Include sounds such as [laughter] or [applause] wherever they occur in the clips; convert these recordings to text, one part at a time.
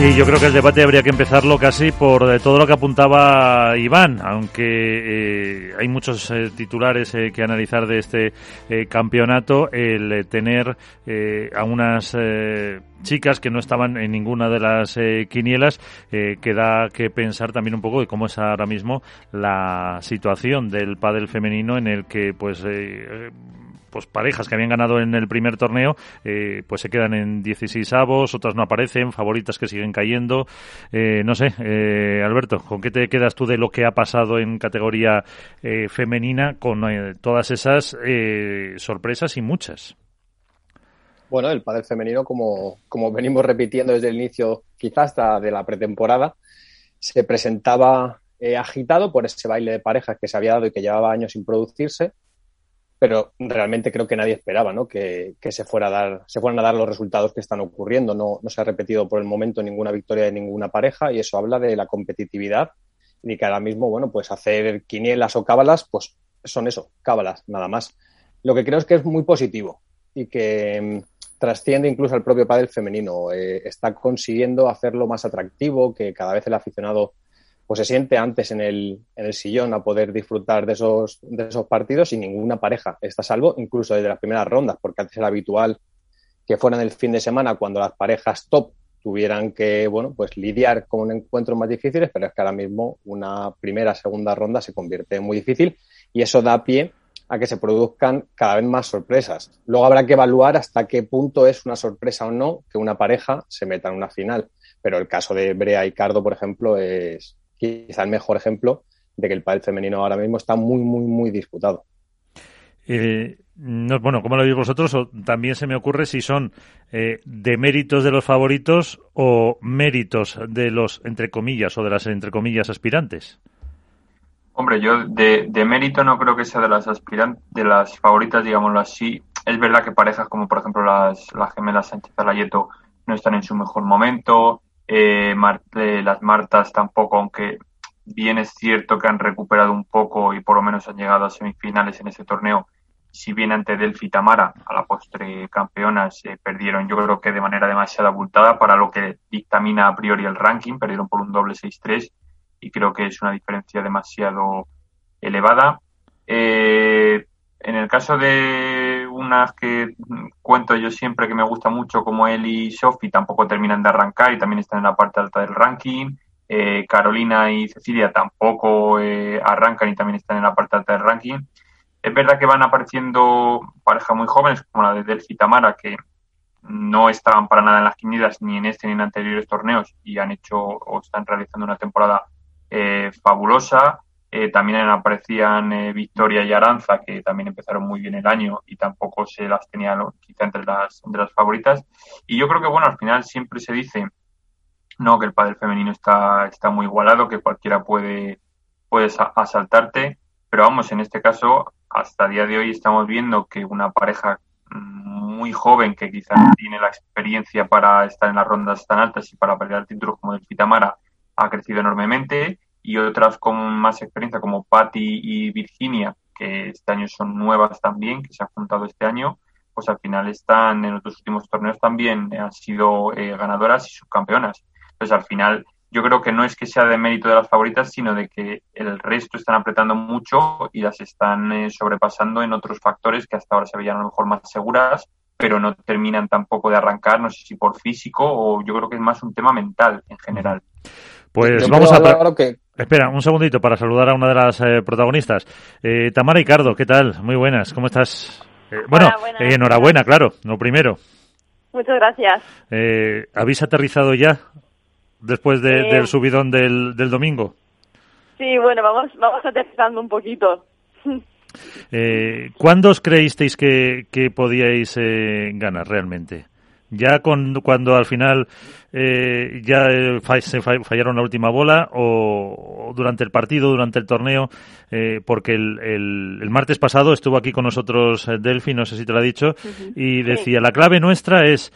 Y yo creo que el debate habría que empezarlo casi por eh, todo lo que apuntaba Iván, aunque eh, hay muchos eh, titulares que analizar de este campeonato, el tener a unas chicas que no estaban en ninguna de las quinielas, que da que pensar también un poco de cómo es ahora mismo la situación del pádel femenino en el que pues pues parejas que habían ganado en el primer torneo, eh, pues se quedan en 16 avos, otras no aparecen, favoritas que siguen cayendo. Eh, no sé, eh, Alberto, ¿con qué te quedas tú de lo que ha pasado en categoría femenina con todas esas sorpresas y muchas? Bueno, el padre femenino, como, como venimos repitiendo desde el inicio, quizás hasta de la pretemporada, se presentaba agitado por ese baile de parejas que se había dado y que llevaba años sin producirse pero realmente creo que nadie esperaba ¿no? que, se, fuera a dar, se fueran a dar los resultados que están ocurriendo. No, no se ha repetido por el momento ninguna victoria de ninguna pareja y eso habla de la competitividad y que ahora mismo, bueno, pues hacer quinielas o cábalas, pues son eso, cábalas, nada más. Lo que creo es que es muy positivo y que mm, trasciende incluso al propio pádel femenino. Eh, está consiguiendo hacerlo más atractivo, que cada vez el aficionado pues se siente antes en el, en el sillón a poder disfrutar de esos, de esos partidos sin ninguna pareja. Está salvo incluso desde las primeras rondas, porque antes era habitual que fueran el fin de semana cuando las parejas top tuvieran que, bueno, pues lidiar con encuentros más difíciles, pero es que ahora mismo una primera, segunda ronda se convierte en muy difícil y eso da pie a que se produzcan cada vez más sorpresas. Luego habrá que evaluar hasta qué punto es una sorpresa o no que una pareja se meta en una final. Pero el caso de Brea y Cardo, por ejemplo, es, quizá el mejor ejemplo de que el pádel femenino ahora mismo está muy, muy, muy disputado. Eh, no, bueno, ¿cómo lo veis vosotros? O también se me ocurre si son eh, de méritos de los favoritos o méritos de los, entre comillas, o de las, entre comillas, aspirantes. Hombre, yo de, de mérito no creo que sea de las aspirantes, de las favoritas, digámoslo así. Es verdad que parejas como, por ejemplo, las, las gemelas Sánchez Alayeto no están en su mejor momento. Eh, las Martas tampoco, aunque bien es cierto que han recuperado un poco y por lo menos han llegado a semifinales en ese torneo. Si bien ante Delphi Tamara, a la postre campeonas, se perdieron yo creo que de manera demasiado abultada para lo que dictamina a priori el ranking, perdieron por un doble 6-3 y creo que es una diferencia demasiado elevada. Eh, en el caso de unas que cuento yo siempre que me gusta mucho, como él y Sophie, tampoco terminan de arrancar y también están en la parte alta del ranking. Eh, Carolina y Cecilia tampoco eh, arrancan y también están en la parte alta del ranking. Es verdad que van apareciendo parejas muy jóvenes, como la de Delphi Tamara, que no estaban para nada en las quinielas ni en este ni en anteriores torneos y han hecho o están realizando una temporada eh, fabulosa. Eh, también aparecían eh, Victoria y Aranza, que también empezaron muy bien el año y tampoco se las tenía quizá entre las, entre las favoritas. Y yo creo que, bueno, al final siempre se dice, no, que el padre femenino está, está muy igualado, que cualquiera puede, puede asaltarte, pero vamos, en este caso, hasta el día de hoy estamos viendo que una pareja muy joven, que quizá no tiene la experiencia para estar en las rondas tan altas y para pelear títulos como el Fitamara, ha crecido enormemente y otras con más experiencia como Patty y Virginia, que este año son nuevas también, que se han juntado este año, pues al final están en otros últimos torneos también han sido eh, ganadoras y subcampeonas. Entonces al final yo creo que no es que sea de mérito de las favoritas, sino de que el resto están apretando mucho y las están eh, sobrepasando en otros factores que hasta ahora se veían a lo mejor más seguras, pero no terminan tampoco de arrancar, no sé si por físico o yo creo que es más un tema mental en general. Pues vamos a... Que... Espera, un segundito para saludar a una de las eh, protagonistas. Eh, Tamara Ricardo, ¿qué tal? Muy buenas, ¿cómo estás? Eh, bueno, enhorabuena, claro, lo primero. Muchas gracias. ¿Habéis aterrizado ya después del subidón del, del, domingo? Sí, bueno, vamos, vamos aterrizando un poquito. ¿Cuándo os creísteis que, que podíais ganar realmente? Ya con, cuando al final eh, ya eh, se fallaron la última bola o, durante el partido, durante el torneo, eh, porque el, el, martes pasado estuvo aquí con nosotros Delphi, no sé si te lo ha dicho, y decía, la clave nuestra es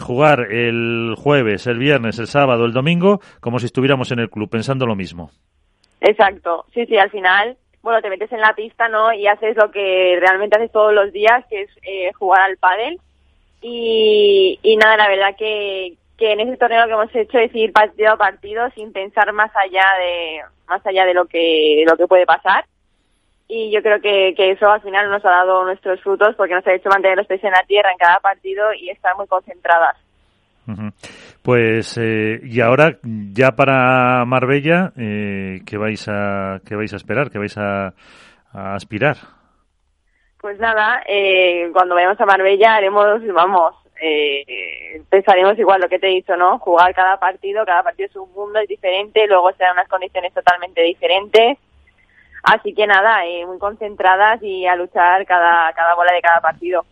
jugar el jueves, el viernes, el sábado, el domingo, como si estuviéramos en el club, pensando lo mismo. Exacto, sí, sí, al final bueno, te metes en la pista, ¿no? Y haces lo que realmente haces todos los días, que es eh, jugar al pádel. Y, nada, la verdad que, que en ese torneo lo que hemos hecho es ir partido a partido sin pensar más allá de más allá de lo que lo que puede pasar y yo creo que, que eso al final nos ha dado nuestros frutos porque nos ha hecho mantener los pies en la tierra en cada partido y estar muy concentradas. Pues eh, y ahora ya para Marbella, eh, ¿qué vais a qué vais a esperar? ¿Qué vais a, aspirar? Pues nada, eh, cuando vayamos a Marbella haremos, vamos, eh, pensaremos igual lo que te he dicho, ¿no? Jugar cada partido, cada partido es un mundo, es diferente, luego serán unas condiciones totalmente diferentes. Así que nada, eh, muy concentradas y a luchar cada, cada bola de cada partido.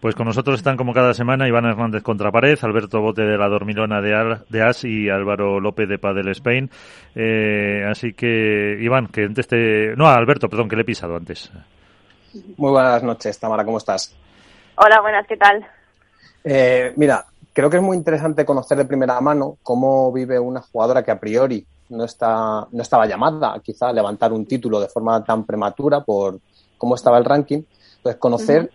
Pues con nosotros están como cada semana Iván Hernández contra pared, Alberto Bote de la Dormilona de, de As y Álvaro López de Padel Spain. Eh, así que, Iván, que antes te... No, Alberto, perdón, que le he pisado antes. Muy buenas noches, Tamara, ¿cómo estás? Hola, buenas, ¿qué tal? Eh, mira, creo que es muy interesante conocer de primera mano cómo vive una jugadora que a priori no, está, no estaba llamada quizá a levantar un título de forma tan prematura por cómo estaba el ranking. Pues conocer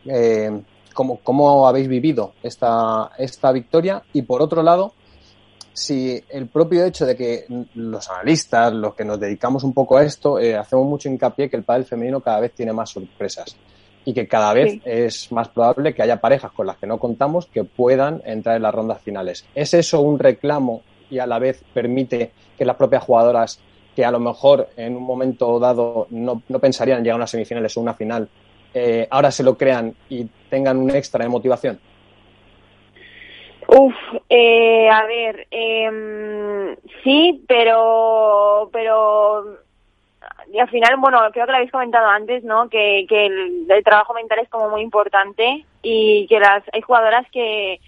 cómo, habéis vivido esta, esta victoria y por otro lado, si el propio hecho de que los analistas, los que nos dedicamos un poco a esto, eh, hacemos mucho hincapié que el pádel femenino cada vez tiene más sorpresas y que cada vez es más probable que haya parejas con las que no contamos que puedan entrar en las rondas finales. ¿Es eso un reclamo y a la vez permite que las propias jugadoras que a lo mejor en un momento dado no, no pensarían llegar a unas semifinales o una final eh, ahora se lo crean y tengan un extra de motivación? Uf, eh, a ver, eh, sí, pero, pero y al final, bueno, creo que lo habéis comentado antes, ¿no? Que, que el, trabajo mental es como muy importante y que las hay jugadoras que,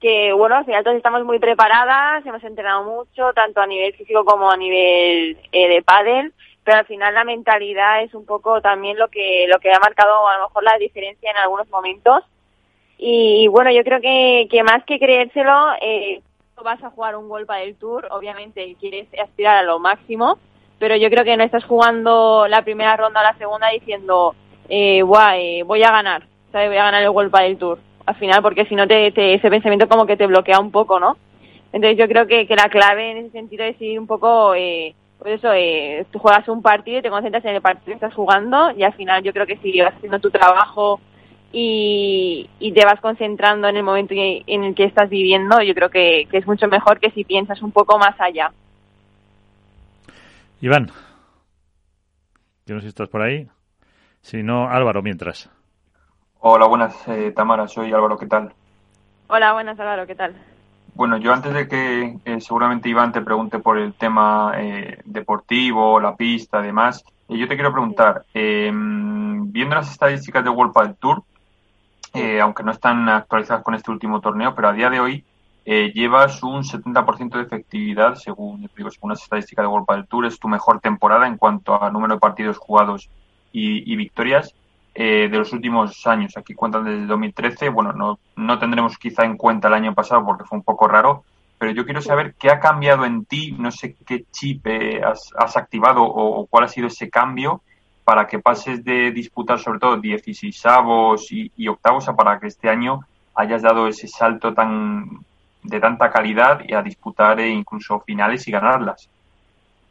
que bueno, al final todos estamos muy preparadas, hemos entrenado mucho, tanto a nivel físico como a nivel eh, de pádel, pero al final la mentalidad es un poco también lo que lo que ha marcado a lo mejor la diferencia en algunos momentos y, bueno yo creo que, más que creérselo eh, vas a jugar un golpe del tour obviamente quieres aspirar a lo máximo pero yo creo que no estás jugando la primera ronda o la segunda diciendo eh, eh voy a ganar voy a ganar el golpe del tour al final porque si no te, ese pensamiento como que te bloquea un poco no entonces yo creo que, que la clave en ese sentido es ir un poco eh, pues eso, eh, tú juegas un partido y te concentras en el partido que estás jugando y al final yo creo que si vas haciendo tu trabajo y, te vas concentrando en el momento en el que estás viviendo, yo creo que, es mucho mejor que si piensas un poco más allá. Iván, yo no sé si estás por ahí. Si no, Álvaro, mientras. Hola, buenas, eh, Tamara, soy Álvaro, ¿qué tal? Hola, buenas, Álvaro, ¿qué tal? Bueno, yo antes de que eh, seguramente Iván te pregunte por el tema eh, deportivo, la pista, además, eh, yo te quiero preguntar, em, viendo las estadísticas de World Padel Tour, aunque no están actualizadas con este último torneo, pero a día de hoy llevas un 70% de efectividad, según, digo, según las estadísticas de World Padel Tour, es tu mejor temporada en cuanto a número de partidos jugados y, y victorias. Eh, de los últimos años. Aquí cuentan desde 2013. Bueno, no, no tendremos quizá en cuenta el año pasado porque fue un poco raro, pero yo quiero saber qué ha cambiado en ti, no sé qué chip eh, has, has, activado o, cuál ha sido ese cambio para que pases de disputar sobre todo 16 y, y octavos a para que este año hayas dado ese salto tan de tanta calidad y a disputar eh, incluso finales y ganarlas.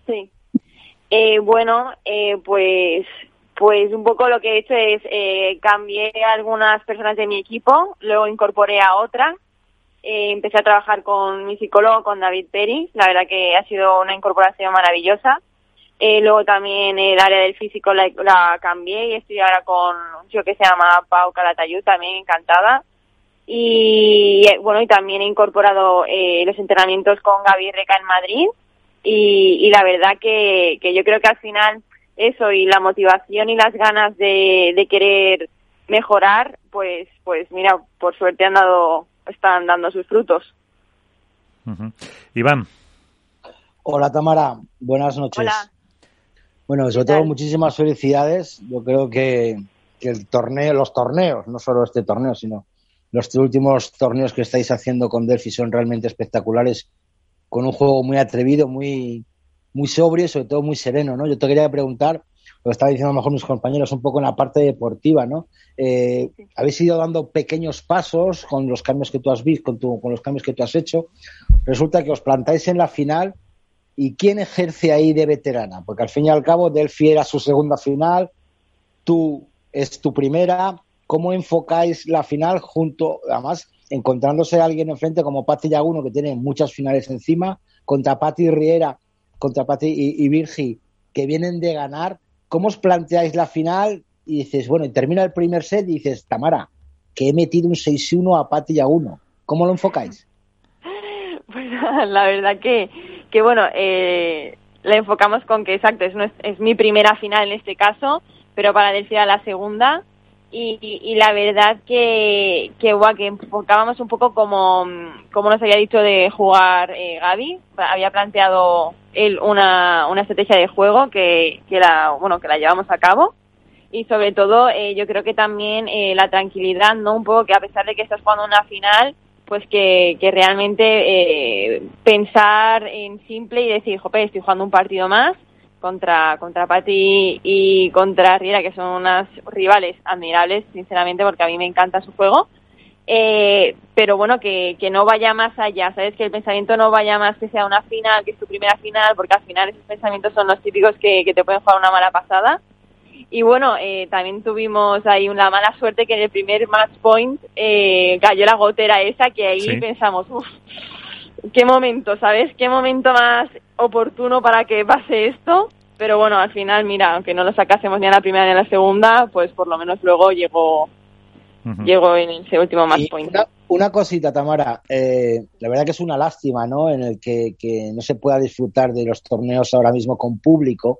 Sí. bueno, pues pues un poco lo que he hecho es eh, cambié algunas personas de mi equipo, luego incorporé a otra, eh, empecé a trabajar con mi psicólogo, con David Peri, la verdad que ha sido una incorporación maravillosa. Eh, luego también el área del físico la, la, cambié y estoy ahora con un chico que se llama Pau Calatayud, también encantada. Y eh, bueno, y también he incorporado eh, los entrenamientos con Gaby Reca en Madrid. Y, y la verdad que, que yo creo que al final eso y la motivación y las ganas de, de querer mejorar, pues, pues mira, por suerte han dado, están dando sus frutos. Iván. Hola Tamara, buenas noches. Hola. Bueno, sobre todo muchísimas felicidades. Yo creo que, el torneo, los torneos, no solo este torneo, sino los últimos torneos que estáis haciendo con Delphi son realmente espectaculares, con un juego muy atrevido, muy, muy sobrio y sobre todo muy sereno, ¿no? Yo te quería preguntar, lo estaba diciendo a lo mejor mis compañeros, un poco en la parte deportiva, ¿no? Eh, habéis ido dando pequeños pasos con los cambios que tú has visto, con, con los cambios que tú has hecho. Resulta que os plantáis en la final y ¿quién ejerce ahí de veterana? Porque al fin y al cabo Delphi era su segunda final, tú es tu primera. ¿Cómo enfocáis la final junto, además, encontrándose a alguien enfrente como Pati Yaguno, que tiene muchas finales encima, contra Pati Riera, contra Pati y, y Virgi, que vienen de ganar? ¿Cómo os planteáis la final? Y dices, bueno, y termina el primer set y dices, Tamara, que he metido un 6-1 a Pati Yaguno. ¿Cómo lo enfocáis? [laughs] Pues [laughs] la verdad que, que bueno, eh, la enfocamos con que, exacto, es, es mi primera final en este caso, pero para decir a la segunda. Y, y, la verdad que, que, que enfocábamos un poco como, como nos había dicho de jugar eh, Gaby. Había planteado él una, una estrategia de juego que, que, la, bueno, que la llevamos a cabo. Y sobre todo, eh, yo creo que también eh, la tranquilidad, ¿no? Un poco que a pesar de que estás jugando una final, pues que, que realmente eh, pensar en simple y decir, jope, estoy jugando un partido más contra, contra Patti y contra Riera, que son unas rivales admirables, sinceramente, porque a mí me encanta su juego. Eh, pero bueno, que, que no vaya más allá, ¿sabes? Que el pensamiento no vaya más que sea una final, que es tu primera final, porque al final esos pensamientos son los típicos que, que te pueden jugar una mala pasada. Y bueno, eh, también tuvimos ahí una mala suerte que en el primer match point eh, cayó la gotera esa, que ahí Sí. pensamos, uff, qué momento, ¿sabes? Qué momento más oportuno para que pase esto. Pero bueno, al final, mira, aunque no lo sacásemos ni a la primera ni a la segunda, pues por lo menos luego llegó, llegó en ese último match point. una, una cosita, Tamara. eh, la verdad que es una lástima, ¿no? En el que, que no se pueda disfrutar de los torneos ahora mismo con público.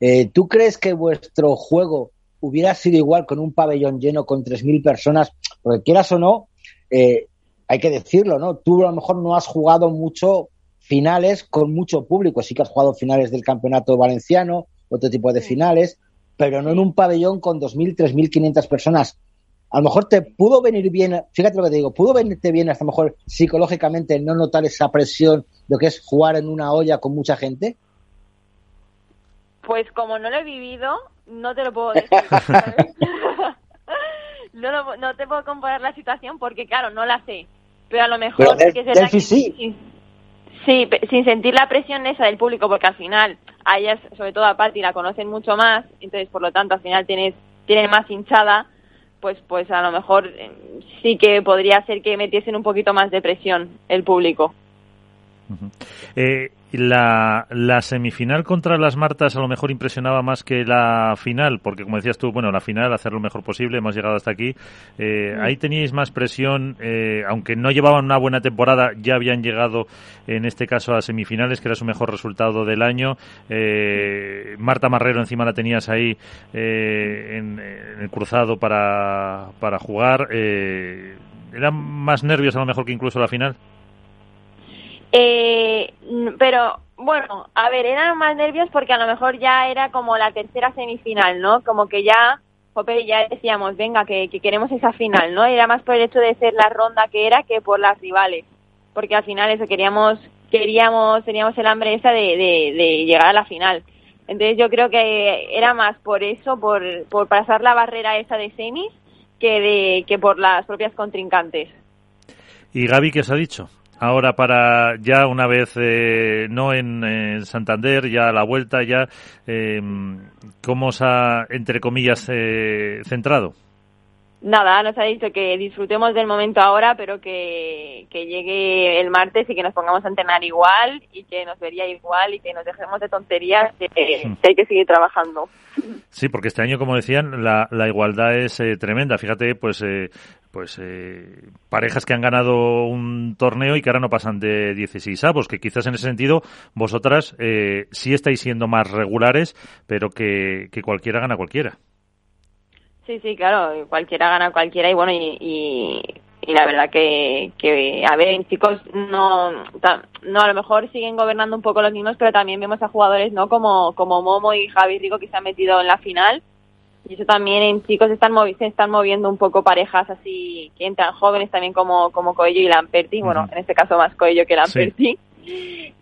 Eh, ¿Tú crees que vuestro juego hubiera sido igual con un pabellón lleno con 3.000 personas? Porque quieras o no, eh, hay que decirlo, ¿no? Tú a lo mejor no has jugado mucho finales con mucho público. Sí que has jugado finales del campeonato valenciano, otro tipo de finales, pero no en un pabellón con 2.000, 3.500 personas. A lo mejor te pudo venir bien, fíjate lo que te digo, pudo venirte bien hasta lo mejor psicológicamente no notar esa presión de lo que es jugar en una olla con mucha gente. Pues como no lo he vivido, no te lo puedo decir. ¿sabes? [laughs] no, lo- no te puedo comparar la situación porque, claro, no la sé. Pero a lo mejor Pero sí que que sí. sin- sí, pe- sin sentir la presión esa del público, porque al final a ellas, sobre todo a Patti, la conocen mucho más, entonces por lo tanto al final tienes tiene más hinchada, pues pues a lo mejor eh, sí que podría ser que metiesen un poquito más de presión el público. Eh, la, la semifinal contra las Martas a lo mejor impresionaba más que la final, porque como decías tú, bueno, la final, hacer lo mejor posible, hemos llegado hasta aquí. Eh, Ahí teníais más presión, eh, aunque no llevaban una buena temporada, ya habían llegado en este caso a semifinales, que era su mejor resultado del año. Eh, Marta Marrero encima la tenías ahí eh, en, en el cruzado para, para jugar. Eh, ¿Eran más nervios a lo mejor que incluso la final? Eh, pero bueno, a ver, eran más nervios porque a lo mejor ya era como la tercera semifinal, ¿no? Como que ya, jope, ya decíamos, venga, que, que queremos esa final, ¿no? Era más por el hecho de ser la ronda que era que por las rivales, porque al final eso queríamos, queríamos, teníamos el hambre esa de, de, de llegar a la final. Entonces yo creo que era más por eso, por, por pasar la barrera esa de semis, que de, que por las propias contrincantes. ¿Y Gaby qué os ha dicho? Ahora para ya una vez eh, no en, eh, Santander, ya a la vuelta, ya eh, ¿cómo os ha, entre comillas, eh, centrado? Nada, nos ha dicho que disfrutemos del momento ahora, pero que, que llegue el martes y que nos pongamos a entrenar igual y que nos vería igual y que nos dejemos de tonterías, que, que hay que seguir trabajando. Sí, porque este año, como decían, la, la igualdad es eh, tremenda. Fíjate, pues, eh, pues eh, parejas que han ganado un torneo y que ahora no pasan de 16 avos, que quizás en ese sentido vosotras eh, sí estáis siendo más regulares, pero que, que cualquiera gana cualquiera. Sí, sí, claro, cualquiera gana cualquiera y bueno, y, y, la verdad que, que, a ver, chicos, no, no, a lo mejor siguen gobernando un poco los mismos, pero también vemos a jugadores, ¿no? Como, como Momo y Javi Rico que se han metido en la final. Y eso también en chicos están se están moviendo un poco parejas así que entran jóvenes también como, como Coello y Lamperti, bueno, en este caso más Coello que Lamperti.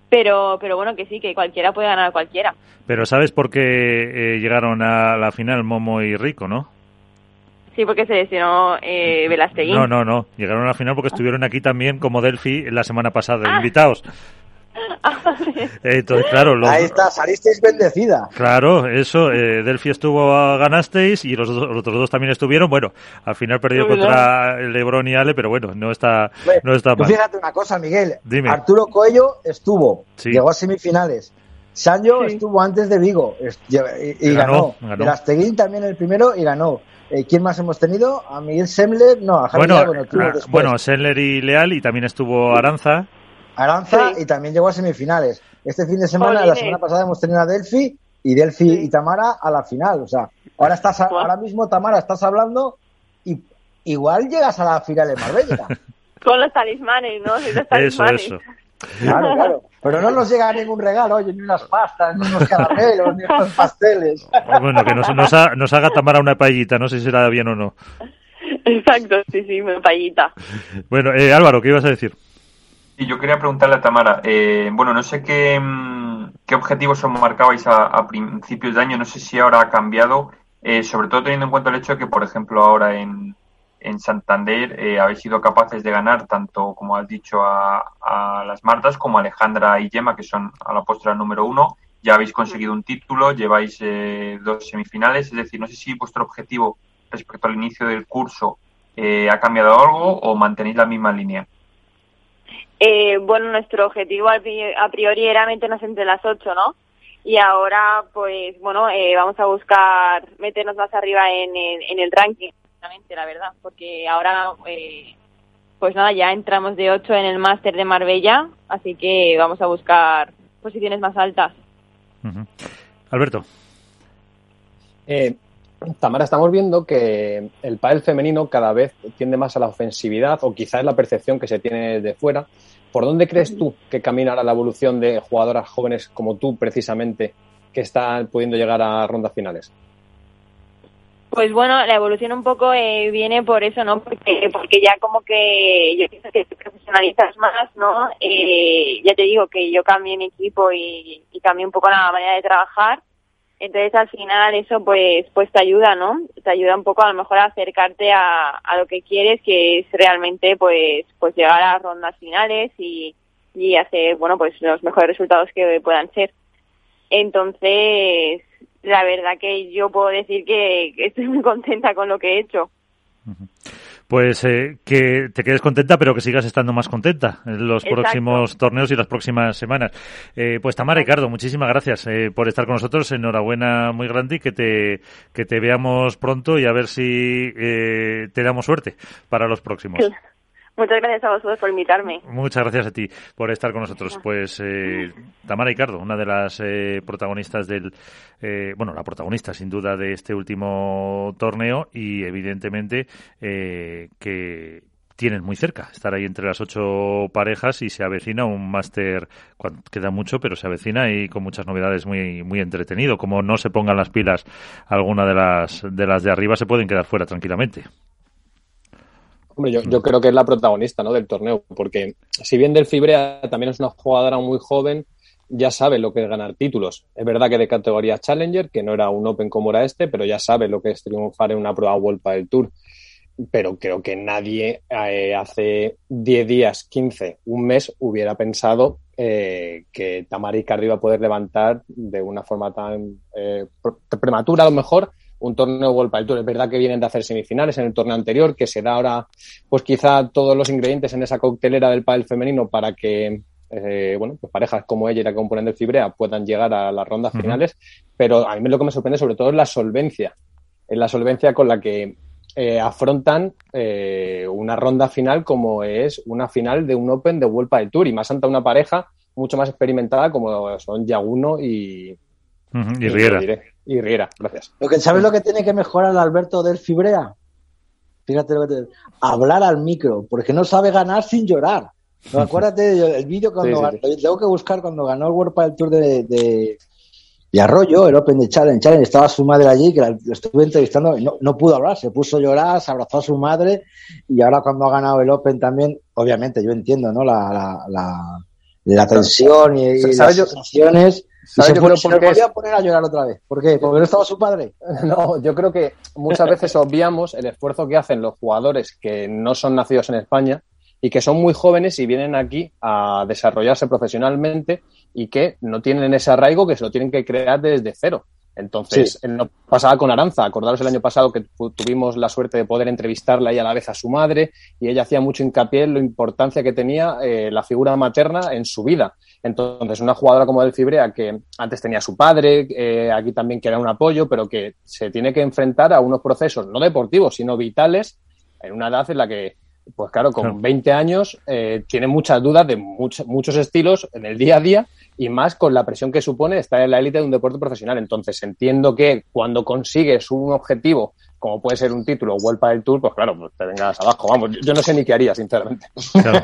Pero, pero bueno, que sí, que cualquiera puede ganar a cualquiera. Pero ¿sabes por qué eh, llegaron a la final Momo y Rico, no? Sí, porque se lesionó eh, No, no, no. Llegaron a la final porque estuvieron aquí también como Delphi la semana pasada, ah. invitados. [laughs] Entonces, claro, Ahí está, salisteis bendecida. Claro, eso, eh, Delphi estuvo, ganasteis y los, otros dos también estuvieron. Bueno, al final perdió contra Lebron y Ale, pero bueno, no está, no está mal. Fíjate una cosa, Miguel. Arturo Coello estuvo, llegó a semifinales. Sancho estuvo antes de Vigo y, ganó. ganó. también el primero y ganó. Eh, ¿Quién más hemos tenido? A Miguel Semler, no, a Javier bueno, bueno, bueno, Semler y Leal y también estuvo Aranza. Aranza y también llegó a semifinales. Este fin de semana, la semana pasada hemos tenido a Delphi y Delphi y Tamara a la final. O sea, ahora estás, ahora mismo Tamara estás hablando y igual llegas a la final de Marbella. [laughs] Con los talismanes, ¿no? Eso, eso. Claro, [laughs] claro. Pero no nos llega ningún regalo, oye, ni unas pastas, ni unos caramelos, ni unos [laughs] pasteles. Bueno, que nos, nos, haga Tamara una paellita, no sé si será bien o no. Exacto, sí, sí, una paellita. Bueno, eh, Álvaro, ¿qué ibas a decir? Y yo quería preguntarle a Tamara, eh, bueno, no sé qué, mm, qué objetivos os marcabais a, principios de año, no sé si ahora ha cambiado, eh, sobre todo teniendo en cuenta el hecho de que, por ejemplo, ahora en, en Santander eh, habéis sido capaces de ganar tanto, como has dicho, a, las Martas como a Alejandra y Gemma, que son a la postura número uno. Ya habéis conseguido un título, lleváis dos semifinales, es decir, no sé si vuestro objetivo respecto al inicio del curso ha cambiado algo o mantenéis la misma línea. Eh, bueno, nuestro objetivo a priori era meternos entre las ocho, ¿no? Y ahora, pues, bueno, eh, vamos a buscar meternos más arriba en, en, el ranking, la verdad, porque ahora, eh, pues nada, ya entramos de ocho en el máster de Marbella, así que vamos a buscar posiciones más altas. Alberto. Eh, Tamara, estamos viendo que el pádel femenino cada vez tiende más a la ofensividad o quizás es la percepción que se tiene de fuera. ¿Por dónde crees tú que caminará la evolución de jugadoras jóvenes como tú, precisamente, que están pudiendo llegar a rondas finales? Pues bueno, la evolución un poco eh, viene por eso, ¿no? Porque, porque ya como que yo pienso que te profesionalizas más, ¿no? Eh, ya te digo que yo cambié mi equipo y, y un poco la manera de trabajar entonces al final eso pues pues te ayuda, ¿no? Te ayuda un poco a lo mejor a acercarte a, a lo que quieres, que es realmente pues pues llegar a rondas finales y, y hacer, bueno, pues los mejores resultados que puedan ser. Entonces, la verdad que yo puedo decir que, estoy muy contenta con lo que he hecho pues eh, que te quedes contenta, pero que sigas estando más contenta en los próximos torneos y las próximas semanas. Eh, pues Tamara Ricardo, muchísimas gracias eh, por estar con nosotros. Enhorabuena muy grande y que te, que te veamos pronto y a ver si te damos suerte para los próximos. Muchas gracias a vosotros por invitarme. Muchas gracias a ti por estar con nosotros. Pues eh, Tamara Ricardo, una de las eh, protagonistas del, eh, bueno, la protagonista sin duda de este último torneo y evidentemente eh, que tienen muy cerca estar ahí entre las ocho parejas y se avecina un máster, queda mucho, pero se avecina y con muchas novedades muy muy entretenido. Como no se pongan las pilas alguna de las de las de arriba, se pueden quedar fuera tranquilamente. Hombre, yo, creo que es la protagonista ¿no? del torneo, porque si bien Del Fibrea también es una jugadora muy joven, ya sabe lo que es ganar títulos. Es verdad que de categoría Challenger, que no era un Open como era este, pero ya sabe lo que es triunfar en una prueba World del Tour. Pero creo que nadie eh, hace 10 días, 15, un mes hubiera pensado eh, que Tamara Icardi iba a poder levantar de una forma tan eh, prematura, a lo mejor, un torneo World del Tour. Es verdad que vienen de hacer semifinales en el torneo anterior, que se da ahora, pues quizá todos los ingredientes en esa coctelera del pádel femenino para que eh, bueno, pues parejas como ella y la que componen del Fibrea puedan llegar a las rondas finales, pero a mí lo que me sorprende sobre todo es la solvencia, es la solvencia con la que eh, afrontan eh, una ronda final como es una final de un Open de World del Tour y más ante una pareja mucho más experimentada como son Yaguno y, y, Riera. Y Riera, gracias. Lo que, ¿Sabes lo que tiene que mejorar Alberto del Fibrea? Fíjate lo que te... Hablar al micro, porque no sabe ganar sin llorar. No, [laughs] acuérdate el vídeo cuando Sí, sí, sí. tengo que buscar cuando ganó el World del Tour de, de, de Arroyo, el Open de Challenge, Challenge, estaba su madre allí, que la, lo estuve entrevistando, y no, no pudo hablar, se puso a llorar, se abrazó a su madre, y ahora cuando ha ganado el Open también, obviamente, yo entiendo, ¿no? La, la, la, la tensión y, y las ¿Sabes yo- sensaciones. ¿Sabes yo creo a poner a llorar otra vez. ¿Por qué? Porque no estaba su padre. [laughs] No, yo creo que muchas veces [laughs] obviamos el esfuerzo que hacen los jugadores que no son nacidos en España y que son muy jóvenes y vienen aquí a desarrollarse profesionalmente y que no tienen ese arraigo que se lo tienen que crear desde cero. Entonces, no pasaba con Aranza. Acordaros el año pasado que tu- tuvimos la suerte de poder entrevistarla y a la vez a su madre y ella hacía mucho hincapié en la importancia que tenía eh, la figura materna en su vida. Entonces, una jugadora como Del Fibrea, que antes tenía a su padre, eh, aquí también que era un apoyo, pero que se tiene que enfrentar a unos procesos no deportivos, sino vitales, en una edad en la que, pues claro, con Claro. 20 años eh, tiene muchas dudas de much- muchos estilos en el día a día y más con la presión que supone estar en la élite de un deporte profesional. Entonces, entiendo que cuando consigues un objetivo, como puede ser un título o vuelta del Tour, pues claro, pues te vengas abajo. Vamos, yo no sé ni qué haría, sinceramente. Claro.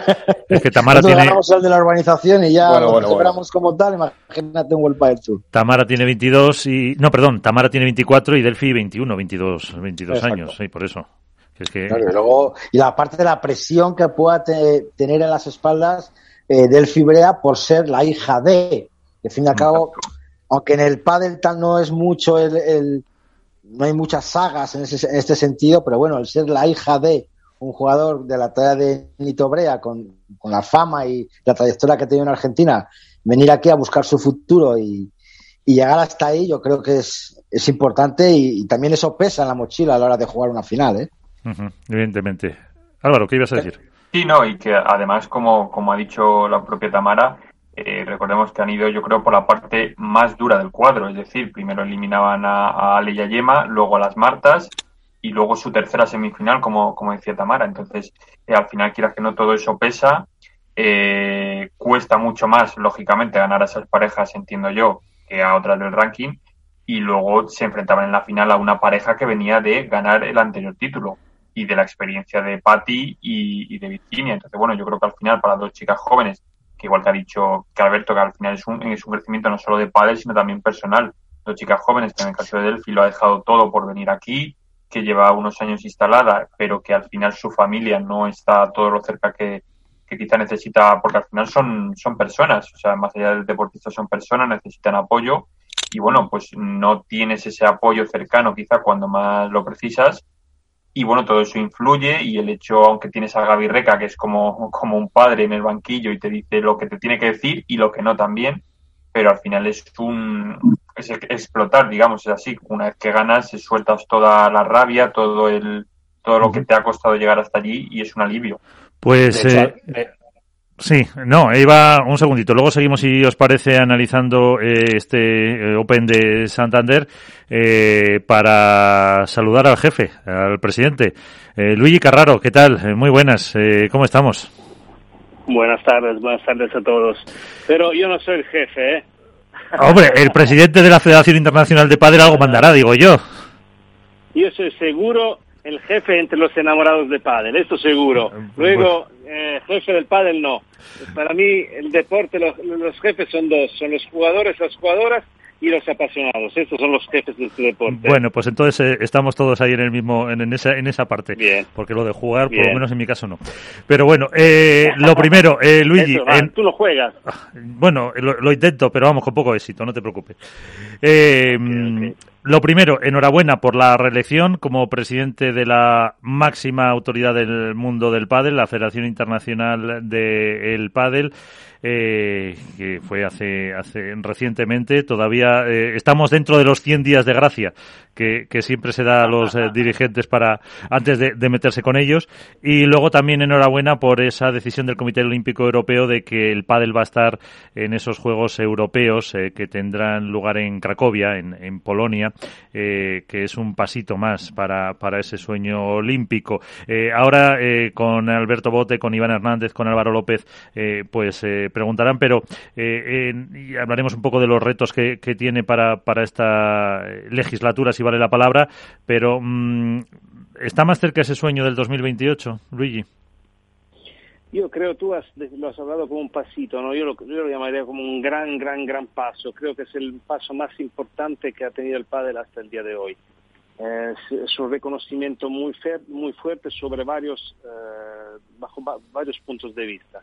Es que Tamara Nosotros tiene, ganamos el de la urbanización y ya Bueno, lo bueno, celebramos como tal. Imagínate un World del Tour. Tamara tiene 22 y... No, perdón, Tamara tiene 24 y Delphi 21, 22, 22 Exacto. años. Sí, por eso. Que Es que... Claro, y luego, y la parte de la presión que pueda te- tener en las espaldas eh, del Fibrea por ser la hija de, que al fin y al cabo, aunque en el pádel tal no es mucho el, el- no hay muchas sagas en, ese- en este sentido, pero bueno, el ser la hija de un jugador de la talla de Nito Brea con, con la fama y la trayectoria que ha tenido en Argentina, venir aquí a buscar su futuro y, y llegar hasta ahí, yo creo que es, es importante y, y también eso pesa en la mochila a la hora de jugar una final, ¿eh? Evidentemente. Álvaro, ¿qué ibas a decir? Sí, no, y que además, como, como ha dicho la propia Tamara, eh, recordemos que han ido, yo creo, por la parte más dura del cuadro. Es decir, primero eliminaban a, a Ale y a Yema, luego a las Martas y luego su tercera semifinal, como, como decía Tamara. Entonces, eh, al final, quieras que no, todo eso pesa. Eh, cuesta mucho más, lógicamente, ganar a esas parejas, entiendo yo, que a otras del ranking. Y luego se enfrentaban en la final a una pareja que venía de ganar el anterior título y de la experiencia de Patty y, y de Virginia. Entonces, bueno, yo creo que al final para dos chicas jóvenes, que igual que ha dicho que Alberto, que al final es un, es un crecimiento no solo de padre, sino también personal. Dos chicas jóvenes que en el caso de Delphi lo ha dejado todo por venir aquí, que lleva unos años instalada, pero que al final su familia no está todo lo cerca que, que quizá necesita, porque al final son, son personas, o sea, más allá del deportista son personas, necesitan apoyo y bueno, pues no tienes ese apoyo cercano quizá cuando más lo precisas y bueno, todo eso influye y el hecho, aunque tienes a Gaby Reca, que es como, como un padre en el banquillo y te dice lo que te tiene que decir y lo que no también, pero al final es un es explotar, digamos, es así. Una vez que ganas, sueltas toda la rabia, todo el todo lo que te ha costado llegar hasta allí y es un alivio. Pues De hecho, eh, eh, sí, no, iba un segundito. Luego seguimos, si os parece, analizando eh, este eh, Open de Santander eh, para saludar al jefe, al presidente. Eh, Luigi Carraro, ¿qué tal? Muy buenas, eh, ¿cómo estamos? Buenas tardes, buenas tardes a todos. Pero yo no soy el jefe, ¿eh? Hombre, el presidente de la Federación Internacional de Padre algo mandará, digo yo. Yo soy seguro el jefe entre los enamorados de pádel, esto seguro. Luego, eh, jefe del pádel no. Para mí, el deporte, los, los jefes son dos, son los jugadores, las jugadoras y los apasionados. Estos son los jefes de este deporte. Bueno, pues entonces eh, estamos todos ahí en el mismo, en, en esa, en esa parte. Bien. Porque lo de jugar, por lo menos en mi caso no. Pero bueno, eh, [laughs] lo primero, eh, Luigi, Eso, en- tú lo juegas. Bueno, lo, lo intento, pero vamos, con poco éxito, no te preocupes. Eh, ok. Lo primero, enhorabuena por la reelección como presidente de la máxima autoridad del mundo del pádel, la Federación Internacional del Pádel, eh, que fue hace, hace recientemente. Todavía eh, estamos dentro de los 100 días de gracia que, siempre se da a los eh, dirigentes para antes de, meterse con ellos. Y luego también enhorabuena por esa decisión del Comité Olímpico Europeo de que el pádel va a estar en esos Juegos Europeos eh, que tendrán lugar en Cracovia, en, Polonia, que es un pasito más para, para ese sueño olímpico. ahora con Alberto Bote, con Iván Hernández, con Álvaro López, pues preguntarán, pero y hablaremos un poco de los retos que, tiene para, para esta legislatura, si vale la palabra, pero mm, ¿está más cerca ese sueño del 2028, Luigi? Yo creo, tú has, lo has hablado como un pasito, ¿no? Yo lo, yo lo llamaría como un gran, gran, gran paso. Creo que es el paso más importante que ha tenido el pádel hasta el día de hoy. es un reconocimiento muy, muy fuerte sobre varios, eh, bajo varios puntos de vista.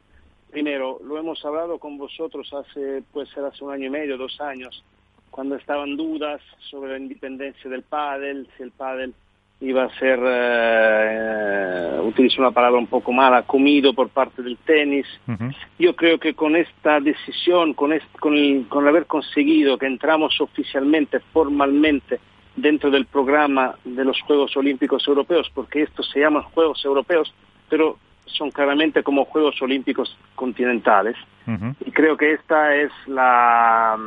Primero, lo hemos hablado con vosotros hace, puede ser hace un año y medio, dos años, cuando estaban dudas sobre la independencia del pádel, si el pádel iba a ser, eh, utilizo una palabra un poco mala, comido por parte del tenis. Yo creo que con esta decisión, con, con, el, con haber conseguido que entramos oficialmente, formalmente, dentro del programa de los Juegos Olímpicos Europeos, porque estos se llaman Juegos Europeos, pero son claramente como Juegos Olímpicos continentales. Y creo que esta es la,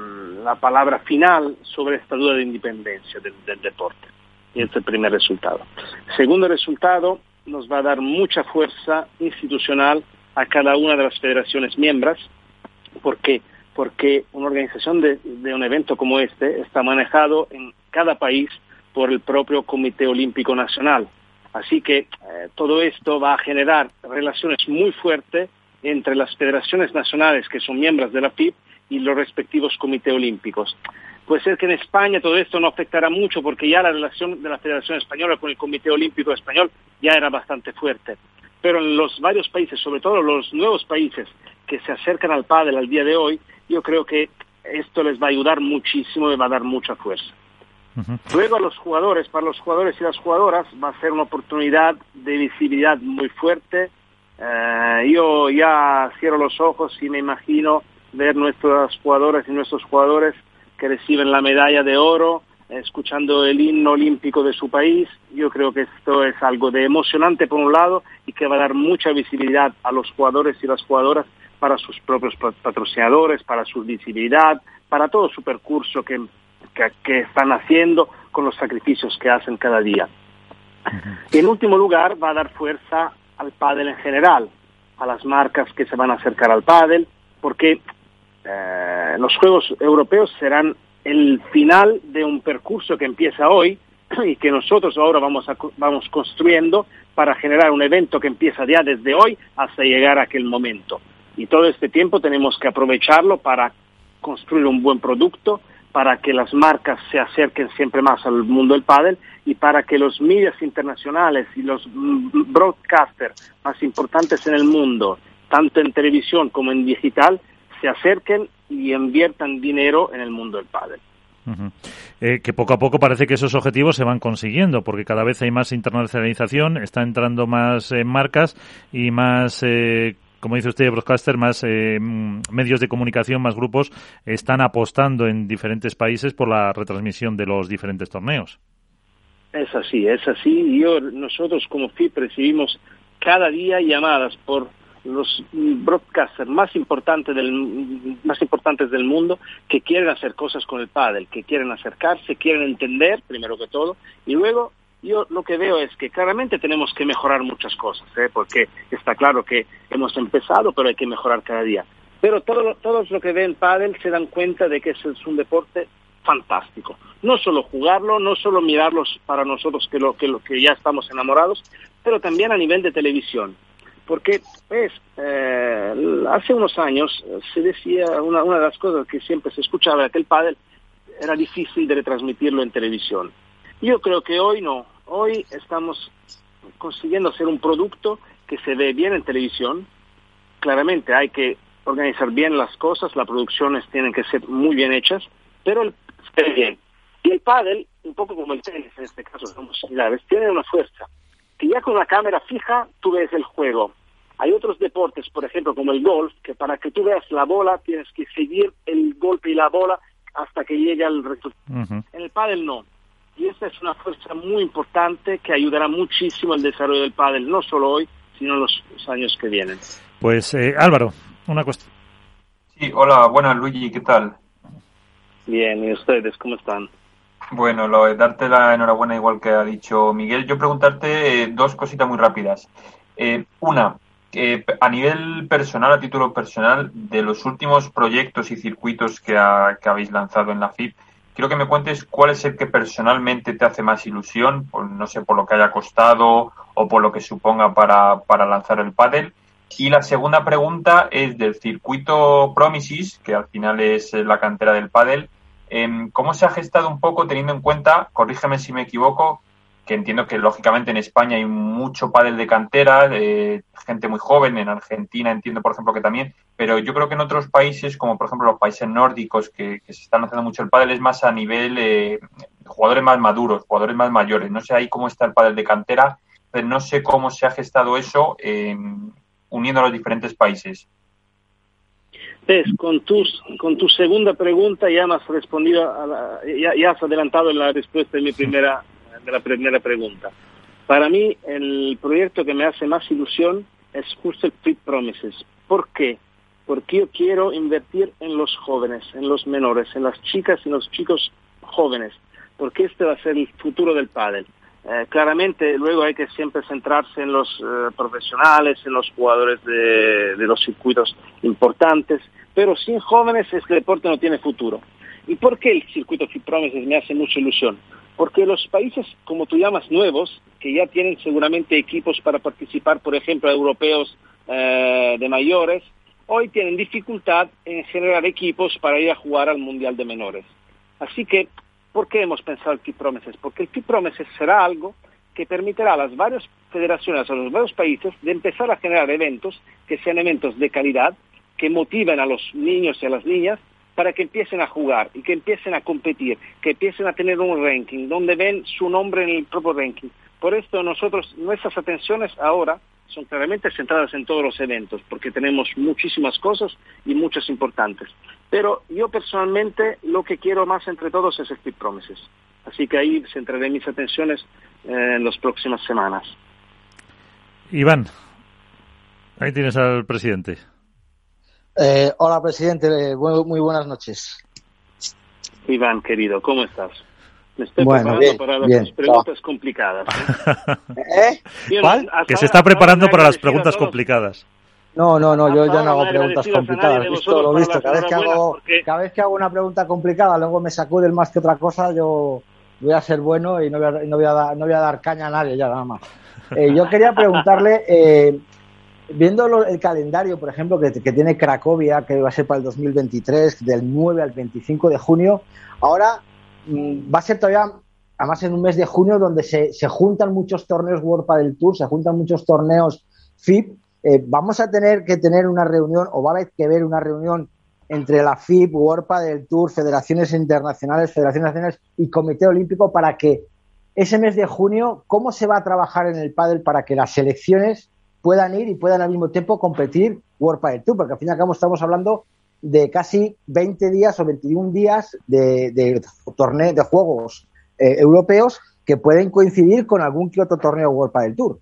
la, palabra final sobre esta duda de independencia del, deporte. Y este es el primer resultado. segundo resultado nos va a dar mucha fuerza institucional a cada una de las federaciones miembros. ¿Por qué? Porque una organización de, de un evento como este está manejado en cada país por el propio Comité Olímpico Nacional Así que eh, todo esto va a generar relaciones muy fuertes entre las federaciones nacionales que son miembros de la FIP y los respectivos comités olímpicos. Puede ser que en España todo esto no afectará mucho porque ya la relación de la Federación Española con el Comité Olímpico Español ya era bastante fuerte. Pero en los varios países, sobre todo los nuevos países que se acercan al pádel al día de hoy, yo creo que esto les va a ayudar muchísimo y va a dar mucha fuerza. Luego a los jugadores, para los jugadores y las jugadoras va a ser una oportunidad de visibilidad muy fuerte. Eh, yo ya cierro los ojos y me imagino ver nuestras jugadoras y nuestros jugadores que reciben la medalla de oro, escuchando el himno olímpico de su país. Yo creo que esto es algo de emocionante por un lado y que va a dar mucha visibilidad a los jugadores y las jugadoras para sus propios patrocinadores, para su visibilidad, para todo su percurso que que, están haciendo, con los sacrificios que hacen cada día. Y en último lugar, va a dar fuerza al pádel en general, a las marcas que se van a acercar al pádel, porque eh, los Juegos Europeos serán el final de un percurso que empieza hoy [clears throat] y que nosotros ahora vamos, vamos construyendo para generar un evento que empieza ya desde hoy hasta llegar a aquel momento. Y todo este tiempo tenemos que aprovecharlo para construir un buen producto, para que las marcas se acerquen siempre más al mundo del pádel y para que los medios internacionales y los broadcasters más importantes en el mundo, tanto en televisión como en digital, se acerquen y inviertan dinero en el mundo del pádel. Eh, que poco a poco parece que esos objetivos se van consiguiendo, porque cada vez hay más internacionalización, está entrando más eh, marcas y más eh, como dice usted, broadcaster, más eh, medios de comunicación, más grupos están apostando en diferentes países por la retransmisión de los diferentes torneos. Es así, es así. Yo, nosotros como FIP recibimos cada día llamadas por los broadcasters más importantes del más importantes del mundo que quieren hacer cosas con el pádel, que quieren acercarse, quieren entender primero que todo y luego yo lo que veo es que claramente tenemos que mejorar muchas cosas, ¿eh? porque está claro que hemos empezado, pero hay que mejorar cada día. Pero todo, todos los que ven pádel se dan cuenta de que es un deporte fantástico. No solo jugarlo, no solo mirarlos para nosotros que, lo, que, lo, que ya estamos enamorados, pero también a nivel de televisión. Porque pues, eh, hace unos años se decía, una, una de las cosas que siempre se escuchaba que el pádel era difícil de retransmitirlo en televisión yo creo que hoy no. Hoy estamos consiguiendo hacer un producto que se ve bien en televisión. Claramente hay que organizar bien las cosas, las producciones tienen que ser muy bien hechas, pero el, se ve bien. Y el pádel, un poco como el tenis en este caso, somos similares, tiene una fuerza que ya con una cámara fija tú ves el juego. Hay otros deportes, por ejemplo, como el golf, que para que tú veas la bola tienes que seguir el golpe y la bola hasta que llegue al resultado. En el pádel no y esta es una fuerza muy importante que ayudará muchísimo al desarrollo del pádel, no solo hoy, sino en los, años que vienen. Pues eh, Álvaro, una cuestión. Sí, hola, buenas Luigi, ¿qué tal? Bien, ¿y ustedes cómo están? Bueno, lo, darte la enhorabuena igual que ha dicho Miguel. Yo preguntarte eh, dos cositas muy rápidas. Eh, una, a nivel personal, a título personal, de los últimos proyectos y circuitos que, que habéis lanzado en la FIP, quiero que me cuentes cuál es el que personalmente te hace más ilusión, no sé, por lo que haya costado o por lo que suponga para, para lanzar el pádel. Y la segunda pregunta es del circuito Promises, que al final es la cantera del pádel. Em, ¿Cómo se ha gestado un poco teniendo en cuenta, corrígeme si me equivoco, que entiendo que lógicamente en España hay mucho pádel de cantera, de gente muy joven, en Argentina entiendo por ejemplo que también, pero yo creo que en otros países, como por ejemplo los países nórdicos, que, se están haciendo mucho el pádel, es más a nivel eh, jugadores más maduros, jugadores más mayores. No sé ahí cómo está el pádel de cantera, pero no sé cómo se ha gestado eso uniendo a los diferentes países con, tus, con tu segunda pregunta ya has respondido, ya, has adelantado la respuesta de mi primera, de la primera pregunta. Para mí, el proyecto que me hace más ilusión es justo el Fit Promises. ¿Por qué? Porque yo quiero invertir en los jóvenes, en los menores, en las chicas y los chicos jóvenes, porque este va a ser el futuro del pádel. Eh, claramente luego hay que siempre centrarse en los eh, profesionales, en los jugadores de, de, los circuitos importantes, pero sin jóvenes este deporte no tiene futuro. ¿Y por qué el circuito Fit Promises me hace mucha ilusión? Porque los países, como tú llamas, nuevos, que ya tienen seguramente equipos para participar, por ejemplo, europeos eh, de mayores, hoy tienen dificultad en generar equipos para ir a jugar al Mundial de Menores. Así que, ¿por qué hemos pensado el Fit Promises? Porque el Fit Promises será algo que permitirá a las varias federaciones, a los varios países, de empezar a generar eventos que sean eventos de calidad, que motiven a los niños y a las niñas para que empiecen a jugar y que empiecen a competir, que empiecen a tener un ranking, donde ven su nombre en el propio ranking. Por esto nosotros, nuestras atenciones ahora son claramente centradas en todos los eventos, porque tenemos muchísimas cosas y muchas importantes. Pero yo personalmente lo que quiero más entre todos es Speed Promises. Así que ahí centraré mis atenciones eh, en las próximas semanas. Iván, ahí tienes al presidente. Eh, hola, presidente. Eh, muy buenas noches. Iván, querido, ¿cómo estás? Me estoy preparando para las preguntas complicadas. ¿eh? [laughs] Que se está preparando para las preguntas complicadas. No, no, no, yo ya no hago preguntas complicadas. Visto lo visto. Cada vez, que hago, cada vez que hago una pregunta complicada, luego me sacude más que otra cosa, yo voy a ser bueno y no voy a, no voy a, dar, no voy a dar caña a nadie ya nada más. yo quería preguntarle, eh, viendo el calendario, por ejemplo, que, tiene Cracovia, que va a ser para el 2023, del 9 al 25 de junio, ahora mm, va a ser todavía, además en un mes de junio, donde se, juntan muchos torneos World del Tour, se juntan muchos torneos FIP. Eh, vamos a tener que tener una reunión, o va a haber que ver una reunión entre la FIP, World del Tour, federaciones internacionales, federaciones nacionales y Comité Olímpico para que ese mes de junio, ¿cómo se va a trabajar en el pádel para que las selecciones puedan ir y puedan al mismo tiempo competir World Padel Tour, porque al fin y al cabo estamos hablando de casi 20 días o 21 días de, de de juegos eh, europeos que pueden coincidir con algún que otro torneo World Padel Tour.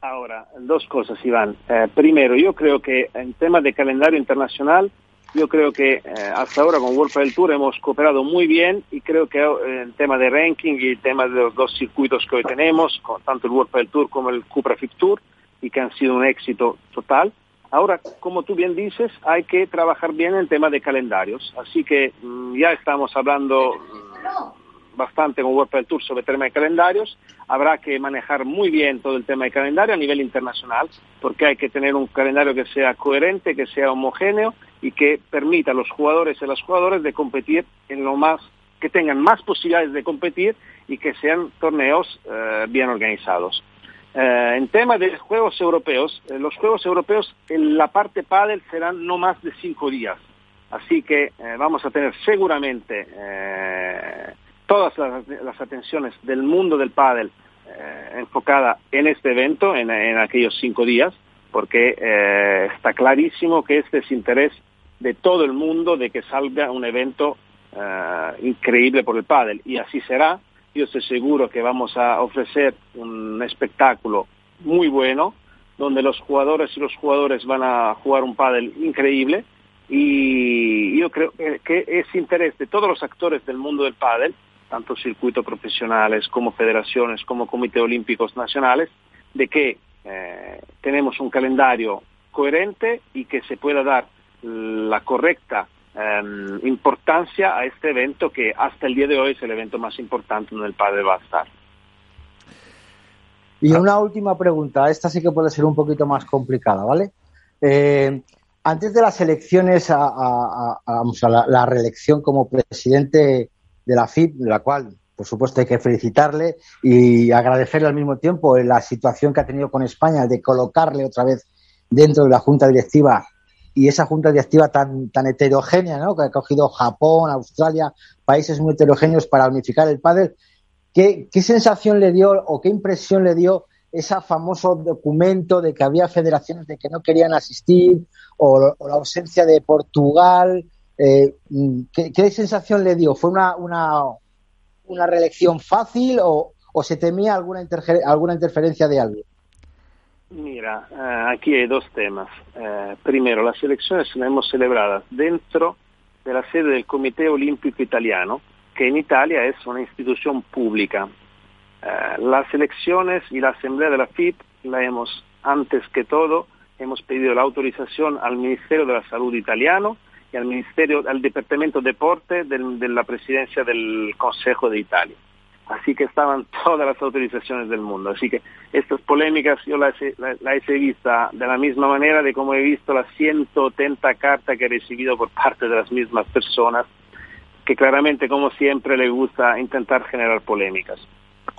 Ahora, dos cosas, Iván. Eh, primero, yo creo que en temas de calendario internacional, yo creo que eh, hasta ahora con World Padel Tour hemos cooperado muy bien y creo que en tema de ranking y tema de los dos circuitos que hoy tenemos, tanto el World Padel Tour como el Cupra Fit Tour, y que han sido un éxito total. Ahora, como tú bien dices, hay que trabajar bien el tema de calendarios. Así que mm, ya estamos hablando mm, bastante con World Padel Tour sobre el tema de calendarios. Habrá que manejar muy bien todo el tema de calendario a nivel internacional, porque hay que tener un calendario que sea coherente, que sea homogéneo y que permita a los jugadores y a las jugadoras de competir en lo más, que tengan más posibilidades de competir y que sean torneos eh, bien organizados. Eh, en tema de Juegos Europeos, eh, los Juegos Europeos en la parte pádel serán no más de cinco días. Así que vamos a tener seguramente todas las, atenciones del mundo del pádel enfocada en este evento, en, en aquellos cinco días, porque está clarísimo que este es interés de todo el mundo de que salga un evento eh, increíble por el pádel y así será. Yo estoy seguro que vamos a ofrecer un espectáculo muy bueno donde los jugadores y los jugadores van a jugar un pádel increíble y yo creo que es interés de todos los actores del mundo del pádel, tanto circuitos profesionales como federaciones como comités olímpicos nacionales, de que eh, tenemos un calendario coherente y que se pueda dar la correcta eh, importancia a este evento que hasta el día de hoy es el evento más importante donde el padre va a estar. Y una última pregunta, esta sí que puede ser un poquito más complicada, ¿vale? Eh, antes de las elecciones a, la, la, reelección como presidente de la FIP, la cual, por supuesto, hay que felicitarle y agradecerle al mismo tiempo la situación que ha tenido con España de colocarle otra vez dentro de la Junta Directiva y esa junta directiva tan, tan heterogénea, ¿no? que ha cogido Japón, Australia, países muy heterogéneos para unificar el pádel. ¿Qué, ¿Qué sensación le dio o qué impresión le dio ese famoso documento de que había federaciones de que no querían asistir o, la ausencia de Portugal? Eh, ¿qué, ¿qué, sensación le dio? ¿Fue una, una, una reelección fácil o, o se temía alguna, alguna interferencia de alguien? Mira, eh, aquí hay dos temas. Eh, primero, las elecciones las hemos celebrado dentro de la sede del Comité Olímpico Italiano, que en Italia es una institución pública. Eh, las elecciones y la asamblea de la FIP la hemos, antes que todo, hemos pedido la autorización al Ministerio de la Salud italiano y al Ministerio, al Departamento de Deporte de la presidencia del Consejo de Italia. Así que estaban [laughs] todas las autorizaciones del mundo. Así que estas polémicas yo las, las, las, he visto de la misma manera de como he visto las 180 cartas que he recibido por parte de las mismas personas, que claramente, como siempre, le gusta intentar generar polémicas.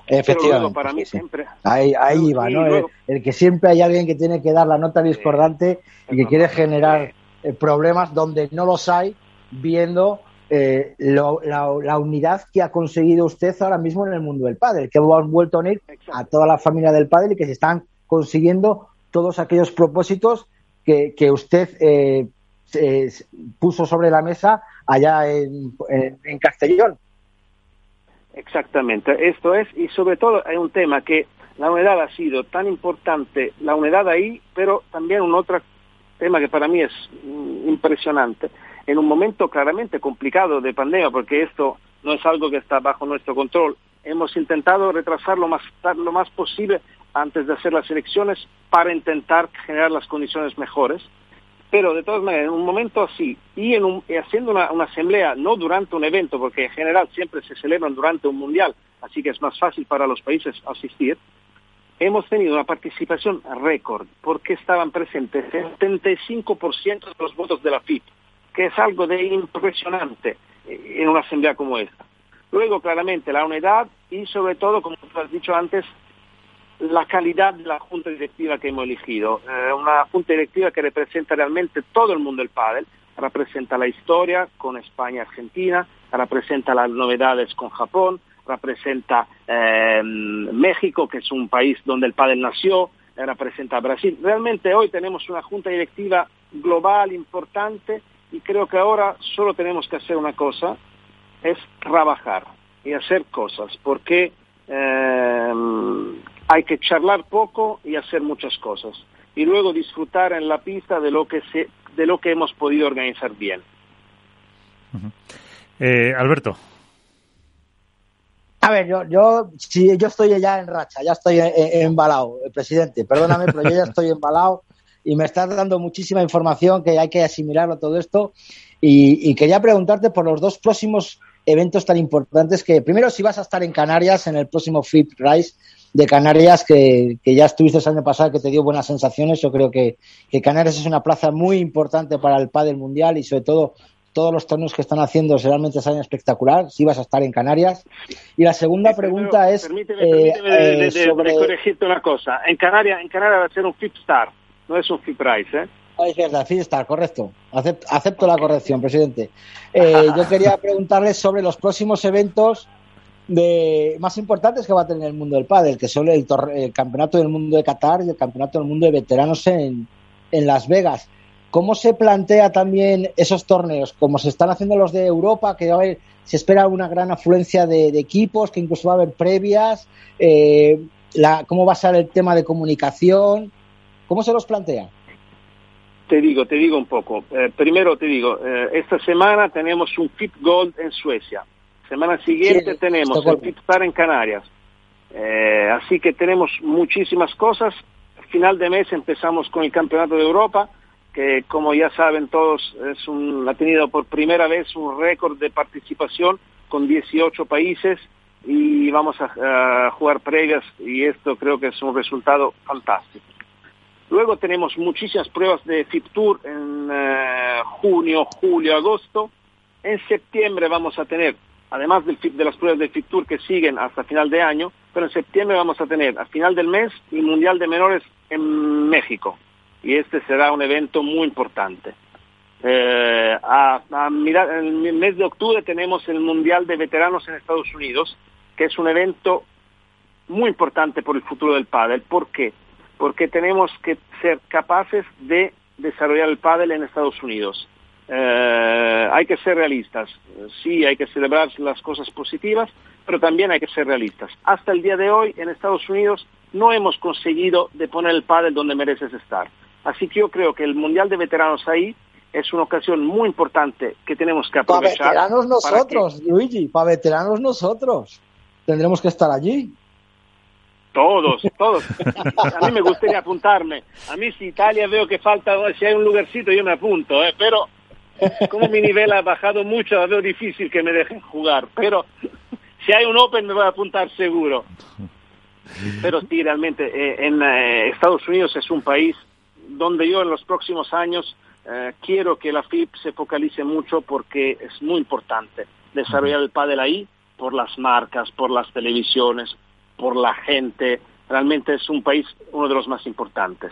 Efectivamente. para mí sí, siempre. Ahí, ahí va, ¿no? Luego, el, el, que siempre hay alguien que tiene que dar la nota discordante sí, y que quiere generar eh, problemas donde no los hay, viendo eh, lo, la, la, unidad que ha conseguido usted ahora mismo en el mundo del padre, que hemos vuelto a unir a toda la familia del padre y que se están consiguiendo todos aquellos propósitos que, que usted eh, puso sobre la mesa allá en, en, en, Castellón. Exactamente, esto es, y sobre todo hay un tema que la unidad ha sido tan importante, la unidad ahí, pero también un otro tema que para mí es mm, impresionante, en un momento claramente complicado de pandemia, porque esto no es algo que está bajo nuestro control. Hemos intentado retrasar lo más, lo más posible antes de hacer las elecciones para intentar generar las condiciones mejores. Pero de todas maneras, en un momento así y, en un, haciendo una, una, asamblea, no durante un evento, porque en general siempre se celebran durante un mundial, así que es más fácil para los países asistir, hemos tenido una participación récord, porque estaban presentes el 75% de los votos de la FIP que es algo de impresionante en una asamblea como esta. Luego, claramente, la unidad y sobre todo, como tú has dicho antes, la calidad de la junta directiva que hemos elegido. Eh, una junta directiva que representa realmente todo el mundo del pádel, representa la historia con España y Argentina, representa las novedades con Japón, representa eh, México, que es un país donde el pádel nació, eh, representa Brasil. Realmente hoy tenemos una junta directiva global importante y creo que ahora solo tenemos que hacer una cosa, es trabajar y hacer cosas, porque eh, hay que charlar poco y hacer muchas cosas, y luego disfrutar en la pista de lo que, se, de lo que hemos podido organizar bien. Uh -huh. eh, Alberto. A ver, yo, yo, si yo estoy ya en racha, ya estoy embalado, presidente, perdóname, pero yo ya estoy embalado y me estás dando muchísima información que hay que asimilarlo todo esto. Y, y, quería preguntarte por los dos próximos eventos tan importantes que, primero, si vas a estar en Canarias en el próximo Flip Rise de Canarias, que, que ya estuviste el año pasado, que te dio buenas sensaciones. Yo creo que, que Canarias es una plaza muy importante para el pádel mundial y, sobre todo, todos los torneos que están haciendo realmente salen espectacular, si vas a estar en Canarias. Y la segunda sí, pregunta es... Permíteme, permíteme eh, de, de, sobre... de, corregirte una cosa. En Canarias, en Canarias va a ser un Flip Star no es un fee price, ¿eh? Ah, es verdad, Finstar, correcto. Acepto, acepto la corrección, presidente. Eh, yo quería [laughs] preguntarles sobre los próximos eventos de, más importantes que va a tener el mundo del pádel, que son el, el, Campeonato del Mundo de Qatar y el Campeonato del Mundo de Veteranos en, en Las Vegas. ¿cómo se plantea también esos torneos? Como se están haciendo los de Europa, que va a haber, se espera una gran afluencia de, equipos, que incluso va a haber previas, eh, la, ¿cómo va a ser el tema de comunicación? ¿Cómo se los plantea? Te digo, te digo un poco. Eh, primero te digo, eh, esta semana tenemos un Fit Gold en Suecia. Semana siguiente tenemos el Fit Star en Canarias. Eh, así que tenemos muchísimas cosas. Final de mes empezamos con el Campeonato de Europa, que como ya saben todos es un, ha tenido por primera vez un récord de participación con 18 países y vamos a, a jugar previas y esto creo que es un resultado fantástico. Luego tenemos muchísimas pruebas de FIP Tour en eh, junio, julio, agosto. En septiembre vamos a tener, además de las pruebas de FIP Tour que siguen hasta final de año, pero en septiembre vamos a tener a final del mes el Mundial de Menores en México. Y este será un evento muy importante. Eh, en el mes de octubre tenemos el Mundial de Veteranos en Estados Unidos, que es un evento muy importante por el futuro del pádel. ¿Por qué? Porque tenemos que ser capaces de desarrollar el pádel en Estados Unidos. Eh, hay que ser realistas. Sí, hay que celebrar las cosas positivas, pero también hay que ser realistas. Hasta el día de hoy, en Estados Unidos, no hemos conseguido de poner el pádel donde mereces estar. Así que yo creo que el Mundial de Veteranos ahí es una ocasión muy importante que tenemos que aprovechar. Para veteranos nosotros, Luigi, para veteranos nosotros. Tendremos que estar allí. Todos, todos. A mí me gustaría apuntarme. A mí si Italia veo que falta, si hay un lugarcito yo me apunto, ¿eh? pero como mi nivel ha bajado mucho, veo difícil que me dejen jugar. Pero si hay un Open me voy a apuntar seguro. Pero sí, realmente eh, en eh, Estados Unidos es un país donde yo en los próximos años eh, quiero que la FIP se focalice mucho porque es muy importante desarrollar el pádel ahí por las marcas, por las televisiones, por la gente. Realmente es un país, uno de los más importantes.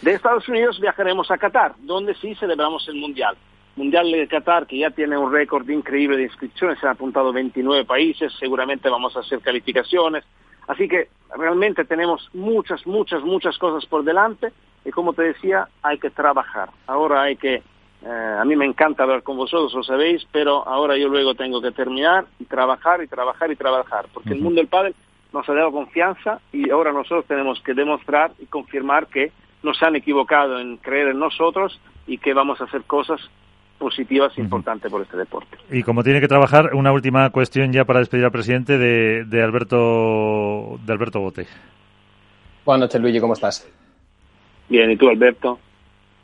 De Estados Unidos viajaremos a Qatar, donde sí celebramos el Mundial. Mundial de Qatar, que ya tiene un récord increíble de inscripciones, se han apuntado 29 países, seguramente vamos a hacer calificaciones. Así que realmente tenemos muchas, muchas, muchas cosas por delante y como te decía, hay que trabajar. Ahora hay que, eh, a mí me encanta hablar con vosotros, lo sabéis, pero ahora yo luego tengo que terminar y trabajar y trabajar y trabajar, porque el mundo del pádel nos ha dado confianza y ahora nosotros tenemos que demostrar y confirmar que nos han equivocado en creer en nosotros y que vamos a hacer cosas positivas e importantes por este deporte. Y como tiene que trabajar, una última cuestión ya para despedir al presidente de, de Alberto de Alberto Bote. Buenas noches, Luigi, ¿cómo estás? Bien, ¿y tú, Alberto?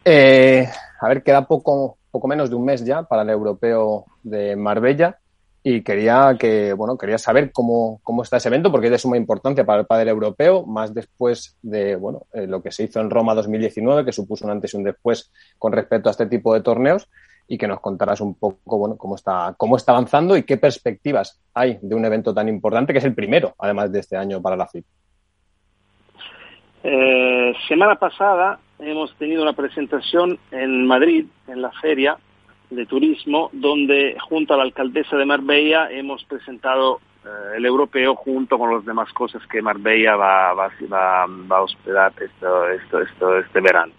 Eh, a ver, queda poco, poco menos de un mes ya para el europeo de Marbella y quería que bueno quería saber cómo, cómo está ese evento porque es de suma importancia para el padre europeo más después de bueno eh, lo que se hizo en Roma 2019 que supuso un antes y un después con respecto a este tipo de torneos y que nos contarás un poco bueno cómo está cómo está avanzando y qué perspectivas hay de un evento tan importante que es el primero además de este año para la FIP. Eh, semana pasada hemos tenido una presentación en Madrid en la feria de turismo, donde junto a la alcaldesa de Marbella hemos presentado eh, el europeo junto con las demás cosas que Marbella va, va, va, va a hospedar esto, esto, esto, este verano.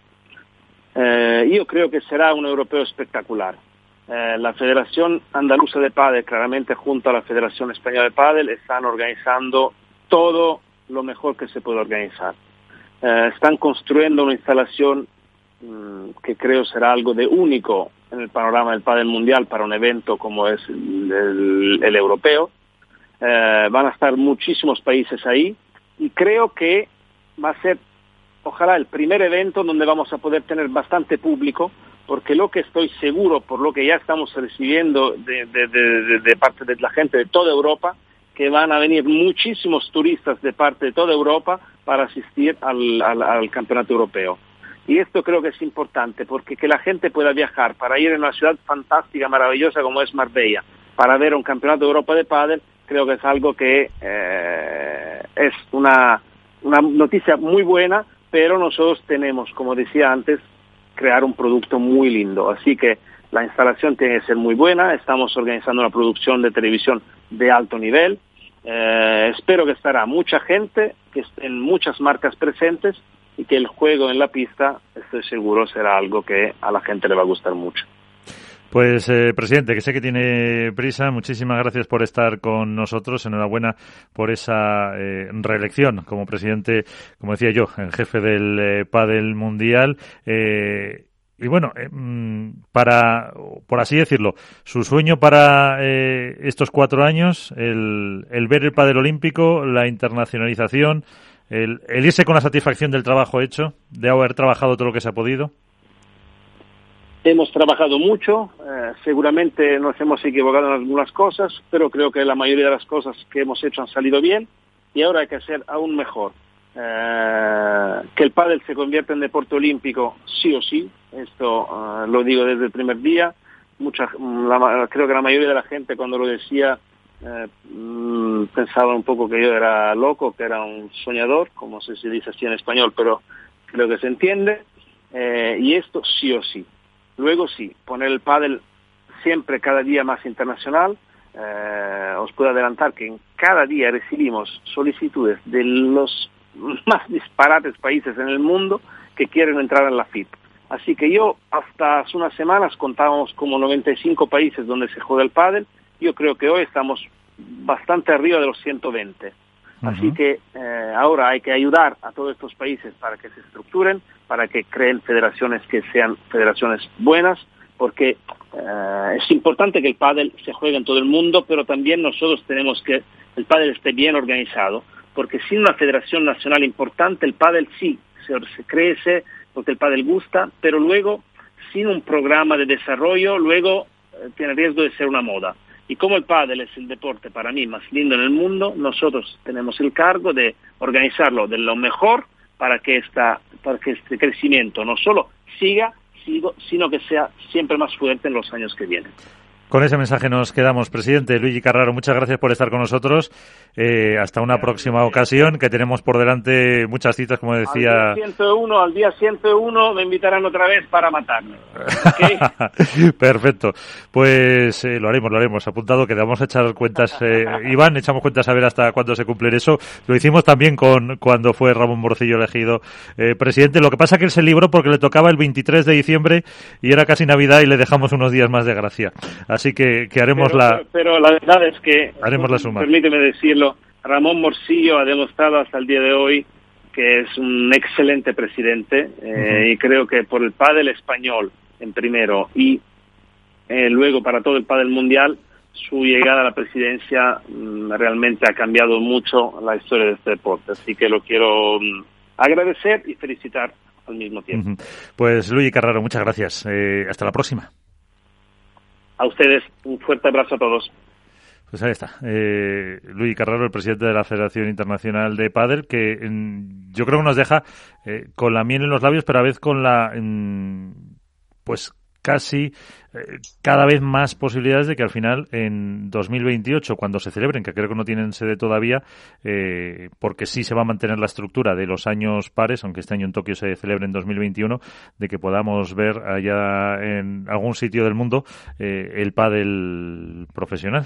Eh, yo creo que será un europeo espectacular. Eh, la Federación Andaluza de Padel, claramente junto a la Federación Española de Padel, están organizando todo lo mejor que se puede organizar. están construyendo una instalación mm, que creo será algo de único en el panorama del pádel mundial para un evento como es el, europeo. Eh, van a estar muchísimos países ahí y creo que va a ser, ojalá, el primer evento donde vamos a poder tener bastante público, porque lo que estoy seguro, por lo que ya estamos recibiendo de, parte de la gente de toda Europa, que van a venir muchísimos turistas de parte de toda Europa para asistir al campeonato europeo. Y esto creo que es importante, porque que la gente pueda viajar para ir a una ciudad fantástica, maravillosa como es Marbella, para ver un campeonato de Europa de pádel, creo que es algo que eh, es una, una noticia muy buena, pero nosotros tenemos, como decía antes, crear un producto muy lindo. Así que la instalación tiene que ser muy buena, estamos organizando una producción de televisión de alto nivel, eh, espero que estará mucha gente, que estén muchas marcas presentes y que el juego en la pista estoy seguro será algo que a la gente le va a gustar mucho. Pues, eh, presidente, que sé que tiene prisa, muchísimas gracias por estar con nosotros. Enhorabuena por esa eh, reelección como presidente, como decía yo, el jefe del eh, Padel Mundial. Eh, y bueno, eh, mm, para, por así decirlo, su sueño para estos cuatro años, el, el ver el Padel Olímpico, la internacionalización, el, irse con la satisfacción del trabajo hecho, de haber trabajado todo lo que se ha podido. Hemos trabajado mucho, eh, seguramente nos hemos equivocado en algunas cosas, pero creo que la mayoría de las cosas que hemos hecho han salido bien y ahora hay que hacer aún mejor. Eh, que el pádel se convierta en deporte olímpico sí o sí, esto eh, lo digo desde el primer día. Mucha, creo que la mayoría de la gente cuando lo decía eh, mm, pensaba un poco que yo era loco, que era un soñador, como se dice así en español, pero creo que se entiende. Eh, y esto sí o sí. Luego sí, poner el pádel siempre cada día más internacional. Eh, os puedo adelantar que en cada día recibimos solicitudes de los [laughs] más disparates países en el mundo que quieren entrar en la FIP. Así que yo hasta hace unas semanas contábamos como 95 países donde se juega el pádel. Yo creo que hoy estamos bastante arriba de los 120. Uh -huh. Así que eh, ahora hay que ayudar a todos estos países para que se estructuren, para que creen federaciones que sean federaciones buenas, porque eh, es importante que el pádel se juegue en todo el mundo, pero también nosotros tenemos que el pádel esté bien organizado, porque sin una federación nacional importante el pádel sí se, se crece, porque el pádel gusta, pero luego sin un programa de desarrollo, luego eh, tiene riesgo de ser una moda. Y como el pádel es el deporte para mí más lindo en el mundo, nosotros tenemos el cargo de organizarlo de lo mejor para que, esta, para que este crecimiento no solo siga, sino que sea siempre más fuerte en los años que vienen. Con ese mensaje nos quedamos. Presidente Luigi Carraro, muchas gracias por estar con nosotros. Eh, hasta una próxima ocasión, que tenemos por delante muchas citas, como decía. Al día 101, al día 101 me invitarán otra vez para matarme. ¿Okay? [laughs] Perfecto. Pues eh, lo haremos, lo haremos. Apuntado que vamos a echar cuentas. Eh, Iván, echamos cuentas a ver hasta cuándo se cumple eso. Lo hicimos también con cuando fue Ramón Morcillo elegido presidente. Lo que pasa que él se libró porque le tocaba el 23 de diciembre y era casi Navidad y le dejamos unos días más de gracia. Así que, que haremos pero, la. Pero la verdad es que. Haremos la suma. Permíteme decirlo. Ramón Morcillo ha demostrado hasta el día de hoy que es un excelente presidente eh, uh -huh. y creo que por el pádel español en primero y eh, luego para todo el pádel mundial su llegada a la presidencia mmm, realmente ha cambiado mucho la historia de este deporte así que lo quiero mmm, agradecer y felicitar al mismo tiempo. Uh -huh. Pues Luis Carraro, muchas gracias. Eh, hasta la próxima. A ustedes un fuerte abrazo a todos. Pues ahí está. Eh, Luis Carraro, el presidente de la Federación Internacional de Padel, que en, yo creo que nos deja eh, con la miel en los labios, pero a vez con la, en, pues casi eh, cada vez más posibilidades de que al final en 2028, cuando se celebren, que creo que no tienen sede todavía, eh, porque sí se va a mantener la estructura de los años pares, aunque este año en Tokio se celebre en 2021, de que podamos ver allá en algún sitio del mundo eh, el pádel profesional.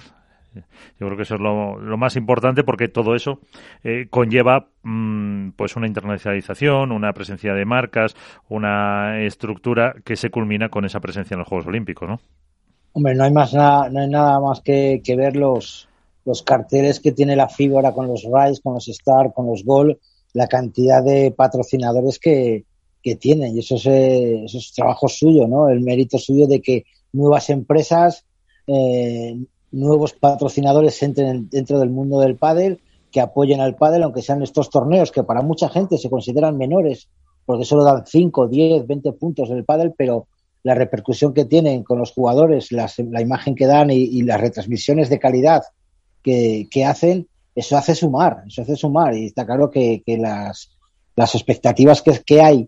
Yo creo que eso es lo, más importante porque todo eso eh, conlleva mmm, pues una internacionalización, una presencia de marcas, una estructura que se culmina con esa presencia en los Juegos Olímpicos, ¿no? Hombre, no hay más nada, no hay nada más que, ver los, los carteles que tiene la FIBA ahora con los Rise, con los Star, con los Gol, la cantidad de patrocinadores que, que tienen y eso es, eh, eso es trabajo suyo, ¿no? El mérito suyo de que nuevas empresas eh, nuevos patrocinadores entren dentro del mundo del pádel, que apoyen al pádel, aunque sean estos torneos que para mucha gente se consideran menores, porque solo dan 5, 10, 20 puntos en el pádel, pero la repercusión que tienen con los jugadores, las, la imagen que dan y, las retransmisiones de calidad que, que, hacen, eso hace sumar, eso hace sumar. Y está claro que, que las, las expectativas que, que hay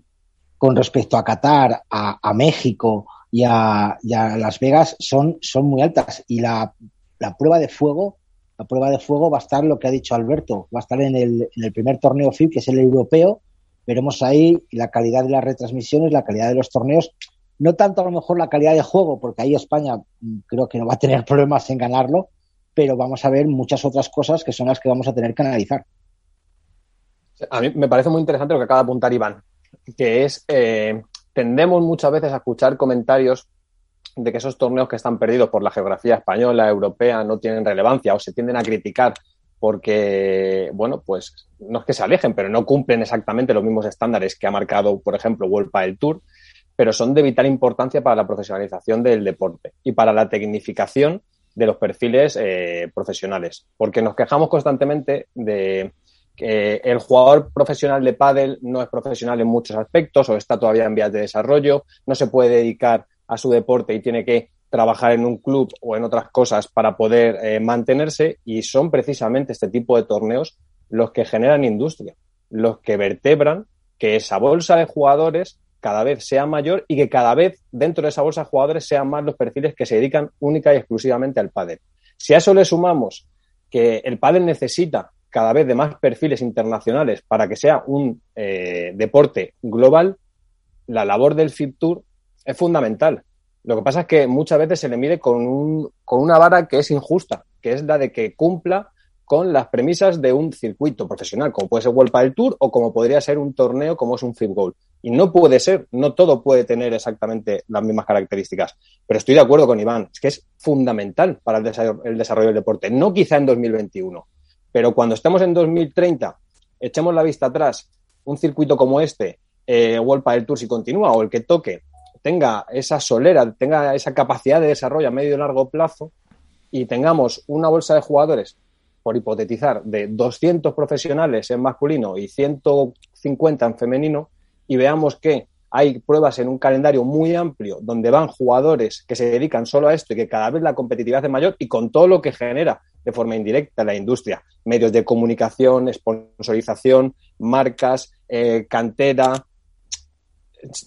con respecto a Qatar, a, a México y a, y a Las Vegas son, son muy altas. Y la la prueba de fuego, la prueba de fuego va a estar lo que ha dicho Alberto, va a estar en el, en el primer torneo FIB, que es el europeo, veremos ahí la calidad de las retransmisiones, la calidad de los torneos, no tanto a lo mejor la calidad de juego, porque ahí España mm, creo que no va a tener [laughs] problemas en ganarlo, pero vamos a ver muchas otras cosas que son las que vamos a tener que analizar. A mí me parece muy interesante lo que acaba de apuntar Iván, que es eh, tendemos muchas veces a escuchar comentarios de que esos torneos que están perdidos por la geografía española, europea, no tienen relevancia o se tienden a criticar porque, bueno, pues no es que se alejen, pero no cumplen exactamente los mismos estándares que ha marcado, por ejemplo, World del Tour, pero son de vital importancia para la profesionalización del deporte y para la tecnificación de los perfiles eh, profesionales, porque nos quejamos constantemente de que el jugador profesional de pádel no es profesional en muchos aspectos o está todavía en vías de desarrollo, no se puede dedicar a su deporte y tiene que trabajar en un club o en otras cosas para poder eh, mantenerse y son precisamente este tipo de torneos los que generan industria, los que vertebran que esa bolsa de jugadores cada vez sea mayor y que cada vez dentro de esa bolsa de jugadores sean más los perfiles que se dedican única y exclusivamente al pádel. Si a eso le sumamos que el pádel necesita cada vez de más perfiles internacionales para que sea un eh, deporte global, la labor del FIP Tour es fundamental. Lo que pasa es que muchas veces se le mide con, un, con una vara que es injusta, que es la de que cumpla con las premisas de un circuito profesional, como puede ser World del Tour o como podría ser un torneo como es un FIP Goal. Y no puede ser, no todo puede tener exactamente las mismas características. Pero estoy de acuerdo con Iván, es que es fundamental para el desarrollo, el desarrollo del deporte, no quizá en 2021, pero cuando estemos en 2030, echemos la vista atrás, un circuito como este, eh, World Tour si continúa o el que toque, tenga esa solera, tenga esa capacidad de desarrollo a medio y largo plazo y tengamos una bolsa de jugadores, por hipotetizar, de 200 profesionales en masculino y 150 en femenino y veamos que hay pruebas en un calendario muy amplio donde van jugadores que se dedican solo a esto y que cada vez la competitividad es mayor y con todo lo que genera de forma indirecta la industria, medios de comunicación, sponsorización, marcas, eh, cantera,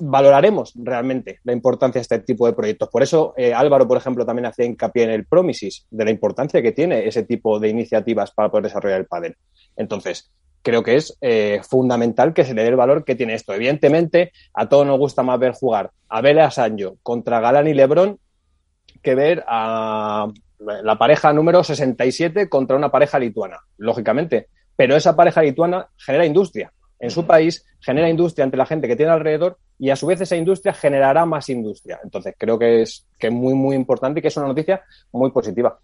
valoraremos realmente la importancia de este tipo de proyectos. Por eso eh, Álvaro, por ejemplo, también hacía hincapié en el Promises, de la importancia que tiene ese tipo de iniciativas para poder desarrollar el pádel. Entonces, creo que es eh, fundamental que se le dé el valor que tiene esto. Evidentemente, a todos nos gusta más ver jugar a Bela Sancho contra Galán y Lebron que ver a la pareja número 67 contra una pareja lituana, lógicamente. Pero esa pareja lituana genera industria en su país, genera industria entre la gente que tiene alrededor y a su vez esa industria generará más industria. Entonces creo que es, que es muy, muy importante y que es una noticia muy positiva.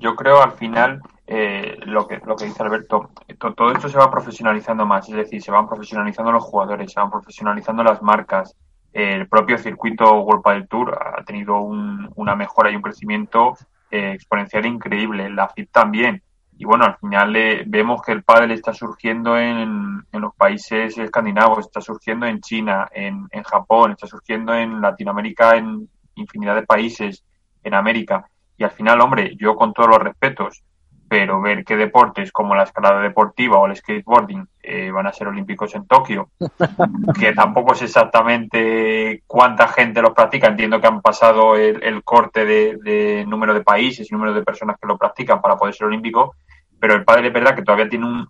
Yo, creo al final eh, lo, que, lo que dice Alberto, todo esto se va profesionalizando más, es decir, se van profesionalizando los jugadores, se van profesionalizando las marcas. El propio circuito World del Tour ha tenido una mejora y un crecimiento eh, exponencial increíble. La FIP también y bueno, al final eh, vemos que el pádel está surgiendo en, en, los países escandinavos, está surgiendo en China, en, en, Japón, está surgiendo en Latinoamérica, en infinidad de países, en América. Y al final, hombre, yo con todos los respetos, pero ver que deportes como la escalada deportiva o el skateboarding eh, van a ser olímpicos en Tokio, [laughs] que tampoco es exactamente cuánta gente los practica, entiendo que han pasado el, el corte de, de, número de países y número de personas que lo practican para poder ser olímpico, pero el padre es verdad que todavía tiene un,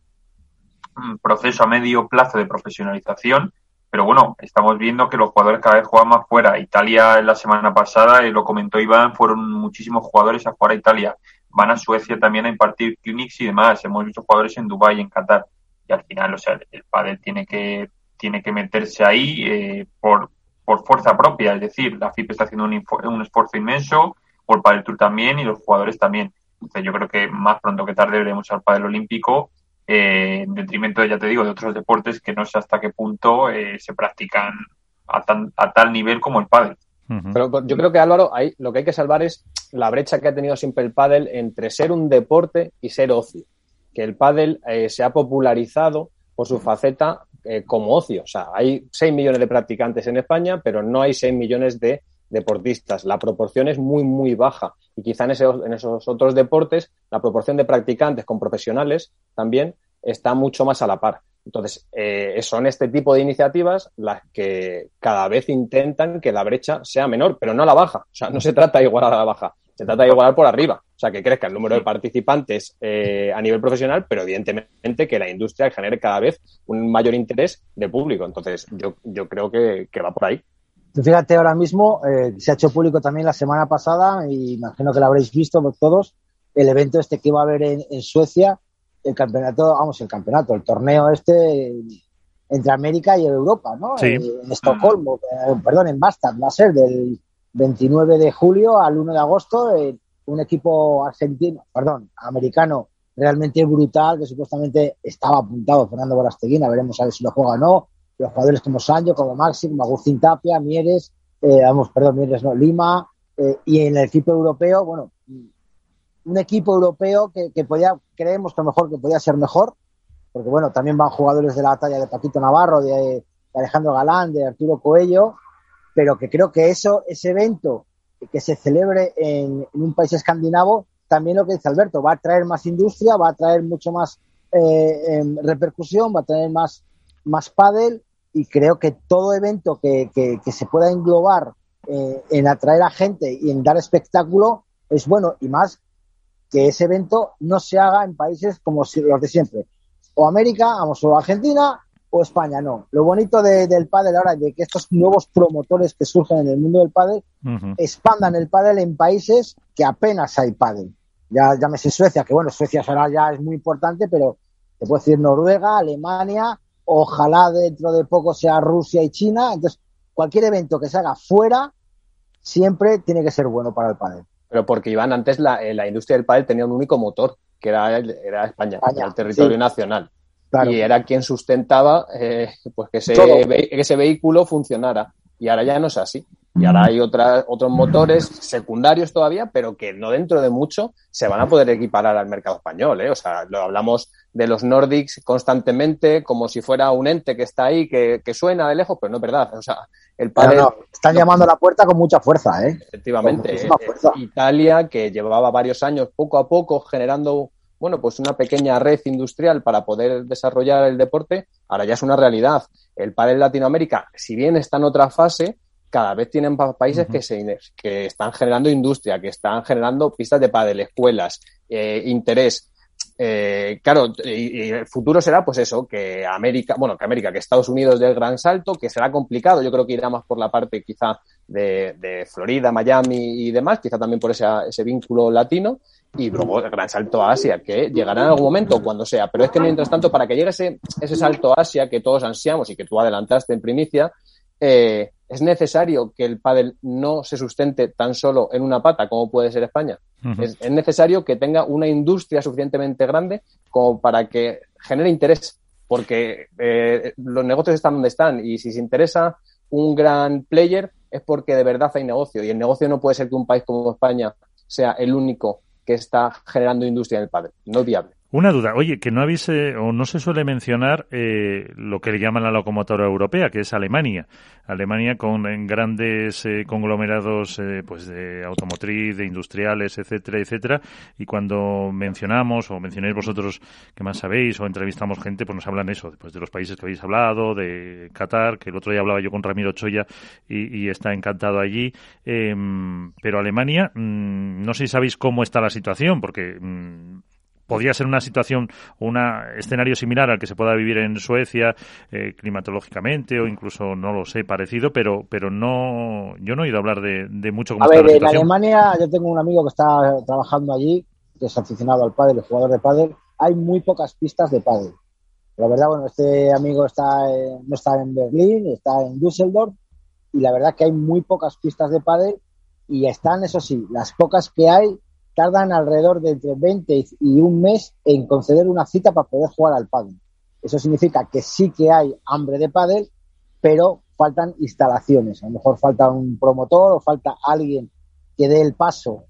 proceso a medio plazo de profesionalización, pero bueno, estamos viendo que los jugadores cada vez juegan más fuera. Italia la semana pasada, y lo comentó Iván, fueron muchísimos jugadores a jugar a Italia. Van a Suecia también a impartir clinics y demás. Hemos visto jugadores en Dubái, en Qatar. Y al final, o sea, el padre tiene que, tiene que meterse ahí eh, por, por fuerza propia. Es decir, la FIP está haciendo un, esfuerzo inmenso, por Padel Tour también y los jugadores también yo creo que más pronto que tarde veremos al pádel olímpico eh, en detrimento, ya te digo, de otros deportes que no sé hasta qué punto eh, se practican a, a, tal nivel como el Pero yo creo que Álvaro, ahí lo que hay que salvar es la brecha que ha tenido siempre el pádel entre ser un deporte y ser ocio. Que el pádel eh, se ha popularizado por su faceta como ocio. O sea, hay 6 millones de practicantes en España, pero no hay 6 millones de deportistas. La proporción es muy, muy baja. Y quizá en, en esos otros deportes la proporción de practicantes con profesionales también está mucho más a la par. Entonces, eh, son este tipo de iniciativas las que cada vez intentan que la brecha sea menor, pero no la baja. O sea, no se trata de igualar a la baja, se trata de igualar por arriba. O sea, que crezca el número de participantes eh, a nivel profesional, pero evidentemente que la industria genere cada vez un mayor interés de público. Entonces, yo, yo creo que va por ahí. Fíjate, ahora mismo eh, se ha hecho público también la semana pasada, y imagino que lo habréis visto todos, el evento este que va a haber en, Suecia, el campeonato, vamos, el campeonato, el torneo este, entre América y Europa, ¿no? Sí. Eh, En Estocolmo, eh, perdón, en Bastard, va a ser del 29 de julio al 1 de agosto, eh, un equipo argentino, perdón, americano realmente brutal, que supuestamente estaba apuntado Fernando Borasteguina, veremos a ver si lo juega o no, los jugadores como Sancho, como Maxi, como Agustín Tapia, Mieres, eh, vamos, perdón, Mieres no, Lima, eh, y en el equipo europeo, bueno, un equipo europeo que, que podía, creemos que mejor que podía ser mejor, porque bueno, también van jugadores de la talla de Paquito Navarro, de, de Alejandro Galán, de Arturo Coello, pero que creo que eso, ese evento que se celebre en, un país escandinavo, también lo que dice Alberto, va a traer más industria, va a traer mucho más eh, em, repercusión, va a traer más, más pádel y creo que todo evento que, que, que se pueda englobar eh, en atraer a gente y en dar espectáculo es bueno y más que ese evento no se haga en países como los de siempre. O América, vamos, o Argentina o España, no. Lo bonito de- del pádel ahora es de que estos nuevos promotores que surgen en el mundo del pádel expandan el pádel en países que apenas hay pádel. Ya llámese Suecia, que bueno, Suecia ahora ya es muy importante, pero te puedo decir Noruega, Alemania, ojalá dentro de poco sea Rusia y China. Entonces, cualquier evento que se haga fuera siempre tiene que ser bueno para el pádel. Pero porque Iván, antes la, eh, la industria del pádel tenía un único motor, que era, el- era España, el territorio sí. nacional. Claro. Y era quien sustentaba eh, pues que ese, que ese vehículo funcionara. Y ahora ya no es así. Y ahora hay otra- otros motores secundarios todavía, pero que no dentro de mucho se van a poder equiparar al mercado español. ¿eh? O sea, lo hablamos de los Nordics constantemente como si fuera un ente que está ahí, que, que suena de lejos, pero no es verdad. O sea, el no, están llamando a la puerta con mucha fuerza, ¿eh? Efectivamente. Eh, fuerza. Italia, que llevaba varios años poco a poco generando, bueno, pues una pequeña red industrial para poder desarrollar el deporte, ahora ya es una realidad. El pádel en Latinoamérica, si bien está en otra fase, cada vez tienen pa- países que, se, que están generando industria, que están generando pistas de pádel, escuelas, eh, interés. Eh, claro, y, y el futuro será pues eso, que América, bueno, que América, que Estados Unidos del gran salto, que será complicado, yo creo que irá más por la parte quizá de, de Florida, Miami y demás, quizá también por ese, ese vínculo latino, y luego el gran salto a Asia, que llegará en algún momento, cuando sea. Pero es que mientras tanto, para que llegue ese, ese salto a Asia que todos ansiamos y que tú adelantaste en primicia, eh, es necesario que el pádel no se sustente tan solo en una pata como puede ser España. Es necesario que tenga una industria suficientemente grande como para que genere interés, porque eh, los negocios están donde están y si se interesa un gran player es porque de verdad hay negocio y el negocio no puede ser que un país como España sea el único que está generando industria en el pádel, no viable. Una duda, oye, que no habéis eh, o no se suele mencionar eh, lo que le llaman la locomotora europea, que es Alemania. Alemania con grandes eh, conglomerados eh, pues de automotriz, de industriales, etcétera, etcétera. Y cuando mencionamos o mencionáis vosotros que más sabéis o entrevistamos gente, pues nos hablan eso, pues de los países que habéis hablado, de Qatar, que el otro día hablaba yo con Ramiro Choya y, y está encantado allí. Eh, pero Alemania, mm, no sé si sabéis cómo está la situación, porque mm, podría ser una situación, un escenario similar al que se pueda vivir en Suecia eh, climatológicamente o incluso, no lo sé, parecido, pero pero no, yo no he oído hablar de, de mucho cómo A está ver, la en. Alemania yo tengo un amigo que está trabajando allí, que es aficionado al pádel, jugador de pádel. Hay muy pocas pistas de pádel. La verdad, bueno, este amigo está no está en Berlín, está en Düsseldorf y la verdad que hay muy pocas pistas de pádel y están, eso sí, las pocas que hay tardan alrededor de entre 20 y- un mes en conceder una cita para poder jugar al pádel. Eso significa que sí que hay hambre de pádel, pero faltan instalaciones. A lo mejor falta un promotor o falta alguien que dé el paso,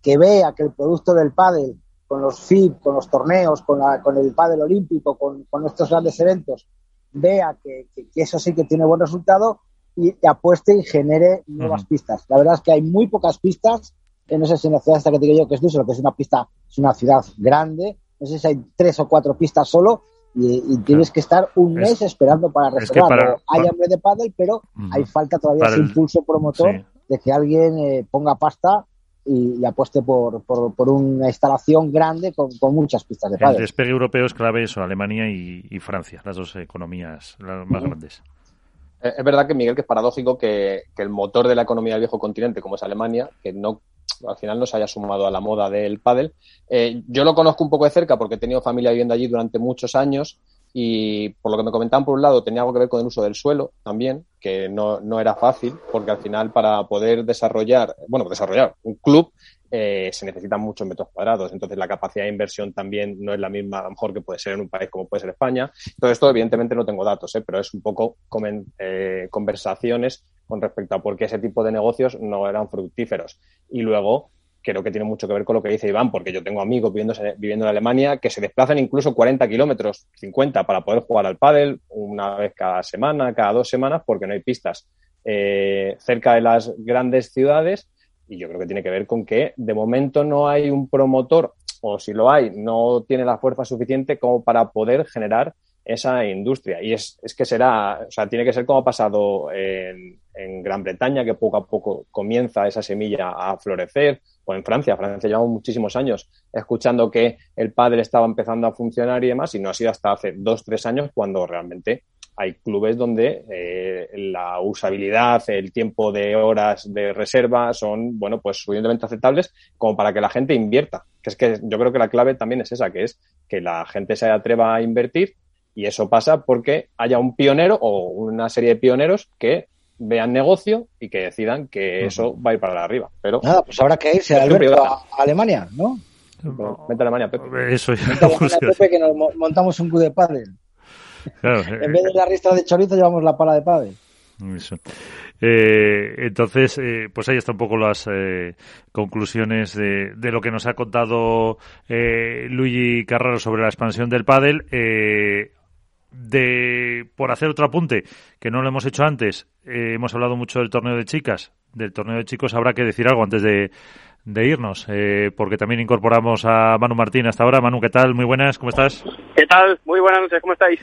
que vea que el producto del pádel con los FIB, con los torneos, con, la- con el pádel olímpico, con, con estos grandes eventos, vea que, que- que eso sí que tiene buen resultado y, apueste y genere nuevas Ujú. pistas. La verdad es que hay muy pocas pistas. Eh, no sé si en la ciudad esta que te digo yo, que es Düsseldorf, que es una pista, es una ciudad grande, no sé si hay tres o cuatro pistas solo y, y tienes que estar un Es- mes esperando para es que reservar. para- hay hambre de pádel, pero hay falta todavía Para ese el- impulso promotor sí. de que alguien eh, ponga pasta y, y apueste por, por, por una instalación grande con, con muchas pistas de El pádel. despegue europeo es clave eso, Alemania y, y Francia, las dos economías las más grandes. Eh, Es verdad que, Miguel, que es paradójico que, que el motor de la economía del viejo continente, como es Alemania, que no al final no se haya sumado a la moda del pádel. Eh, yo lo conozco un poco de cerca porque he tenido familia viviendo allí durante muchos años y por lo que me comentaban por un lado tenía algo que ver con el uso del suelo también, que no, no era fácil, porque al final para poder desarrollar, bueno, desarrollar un club eh, se necesitan muchos metros cuadrados, entonces la capacidad de inversión también no es la misma a lo mejor que puede ser en un país como puede ser España. Todo esto evidentemente no tengo datos, ¿eh? pero es un poco eh, conversaciones con respecto a por qué ese tipo de negocios no eran fructíferos. Y luego creo que tiene mucho que ver con lo que dice Iván, porque yo tengo amigos viviendo, viviendo en Alemania que se desplazan incluso 40 kilómetros, 50, para poder jugar al pádel una vez cada semana, cada dos semanas, porque no hay pistas eh, cerca de las grandes ciudades. Y yo creo que tiene que ver con que de momento no hay un promotor, o si lo hay, no tiene la fuerza suficiente como para poder generar esa industria. Y es, es que será, o sea, tiene que ser como ha pasado en, en Gran Bretaña, que poco a poco comienza esa semilla a florecer, o en Francia. Francia llevamos muchísimos años escuchando que el padre estaba empezando a funcionar y demás, y no ha sido hasta hace dos, tres años cuando realmente hay clubes donde eh, la usabilidad, el tiempo de horas de reserva son, bueno, pues suficientemente aceptables como para que la gente invierta. Que es que yo creo que la clave también es esa, que es que la gente se atreva a invertir y eso pasa porque haya un pionero o una serie de pioneros que vean negocio y que decidan que eso va a ir para arriba. Pero Nada, pues habrá que irse Alberto, a, Alemania, ¿no? Vente a Alemania, Pepe. Eso ya. Alemania, [laughs] Pepe, que nos montamos un club de pádel. Claro, en vez de la ristra de chorizo llevamos la pala de pádel. Eso. Eh, entonces, eh, pues ahí están un poco las eh, conclusiones de, de, lo que nos ha contado eh, Luigi Carraro sobre la expansión del pádel. De por hacer otro apunte que no lo hemos hecho antes, eh, hemos hablado mucho del torneo de chicas. Del torneo de chicos habrá que decir algo antes de, de irnos, eh, porque también incorporamos a Manu Martín hasta ahora. Manu, ¿qué tal? Muy buenas, ¿cómo estás? ¿Qué tal? Muy buenas noches, ¿cómo estáis?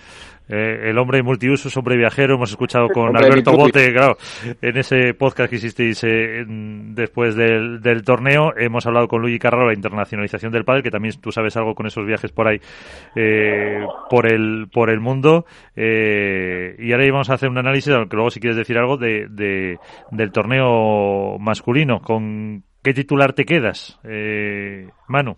Eh, el hombre multiusos, hombre viajero, hemos escuchado [laughs] con Alberto Bote, claro, en ese podcast que hicisteis eh, después del, del, torneo, hemos hablado con Luigi Carraro, la internacionalización del pádel, que también tú sabes algo con esos viajes por ahí, eh, por el por el mundo, eh, y ahora íbamos a hacer un análisis, aunque luego si quieres decir algo, de, de del torneo masculino, con ¿qué titular te quedas, eh, Manu?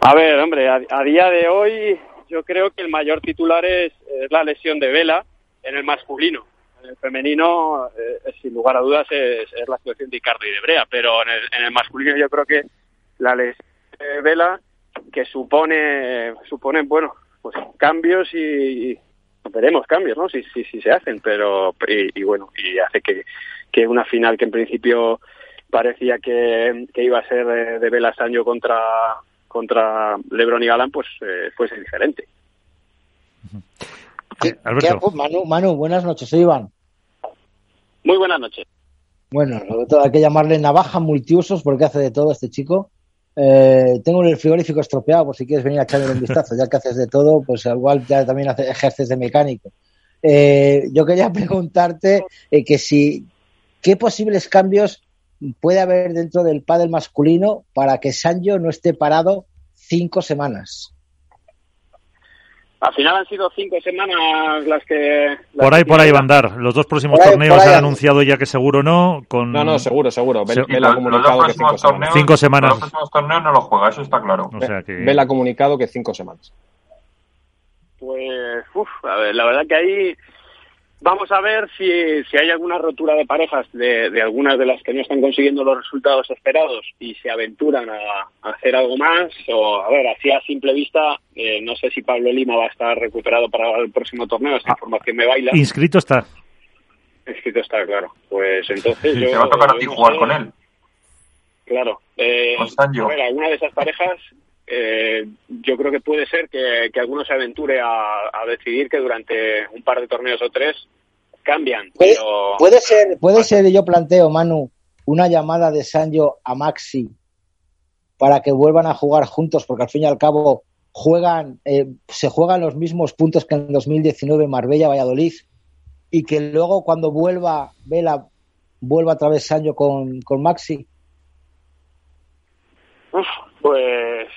A ver, hombre, a, a día de hoy yo creo que el mayor titular es, la lesión de Vela en el masculino. En el femenino, eh, sin lugar a dudas, es, es, la situación de Icardo y de Brea, pero en el, en el, masculino yo creo que la lesión de Vela, que supone, supone bueno, pues cambios y, veremos cambios, ¿no? Si, si, si se hacen, pero, y, y, bueno, y hace que, que una final que en principio parecía que, que iba a ser de, de Vela Sancho contra contra Lebron y Galán, pues eh, fuese diferente. ¿Qué, ¿Qué, Manu, Manu, buenas noches, soy Iván. Muy buenas noches. Bueno, sobre todo hay que llamarle navaja multiusos porque hace de todo este chico. Eh, tengo el frigorífico estropeado por si quieres venir a echarle un vistazo. Ya que haces de todo, pues igual ya también hace, ejerces de mecánico. Eh, yo quería [laughs] preguntarte eh, que si qué posibles cambios puede haber dentro del pádel masculino para que Sancho no esté parado cinco semanas? Al final han sido cinco semanas las que... Las por ahí, que por ahí van a andar. Los dos próximos ahí, torneos han anunciado ya que seguro no. Con... No, no, seguro, seguro. Ve, ve la comunicado que cinco torneos, cinco semanas. Los próximos torneos no lo juega, eso está claro. O sea que... Comunicado que cinco semanas. Pues, uff, a ver, la verdad que ahí Vamos a ver si, si hay alguna rotura de parejas de, de, algunas de las que no están consiguiendo los resultados esperados y se aventuran a, a hacer algo más. O, a ver, así a simple vista, eh, no sé si Pablo Lima va a estar recuperado para el próximo torneo. Esta ah, información me baila. Inscrito está. Inscrito está, claro. Pues entonces sí, yo. Te va a tocar a ti jugar con él. Claro. Eh, a ver, alguna de esas parejas eh, yo creo que puede ser que, que alguno se aventure a, a, decidir que durante un par de torneos o tres cambian. Puede, pero... puede ser, puede ser, yo planteo, Manu, una llamada de Sancho a Maxi para que vuelvan a jugar juntos, porque al fin y al cabo juegan, eh, se juegan los mismos puntos que en 2019 Marbella, Valladolid, y que luego cuando vuelva Vela, vuelva otra vez Sancho con, con Maxi. Uf, pues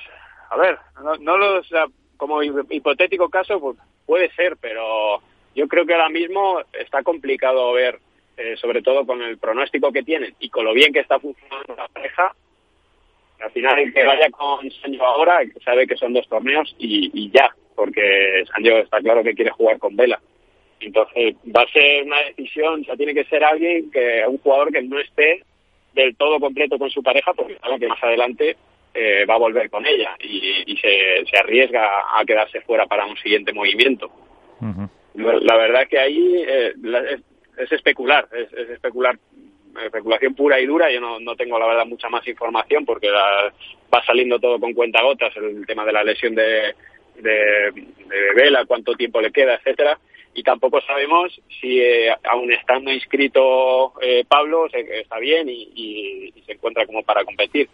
a ver, no, no lo, o sea, como hipotético caso, pues puede ser, pero yo creo que ahora mismo está complicado ver, eh, sobre todo con el pronóstico que tienen y con lo bien que está funcionando la pareja. Al final, el que vaya con Sancho ahora, sabe que son dos torneos y, y ya, porque Sancho está claro que quiere jugar con Vela. Entonces va a ser una decisión, o sea, tiene que ser alguien que un jugador que no esté del todo completo con su pareja, porque sabe que más adelante eh, va a volver con ella y, se, se, arriesga a quedarse fuera para un siguiente movimiento. La verdad que ahí eh, es, especular, es, especular, especulación pura y dura. Yo no, no tengo la verdad mucha más información porque va saliendo todo con cuentagotas, el tema de la lesión de, de, de Vela, cuánto tiempo le queda, etcétera y tampoco sabemos si eh, aún estando inscrito eh, Pablo está bien y, se encuentra como para competir.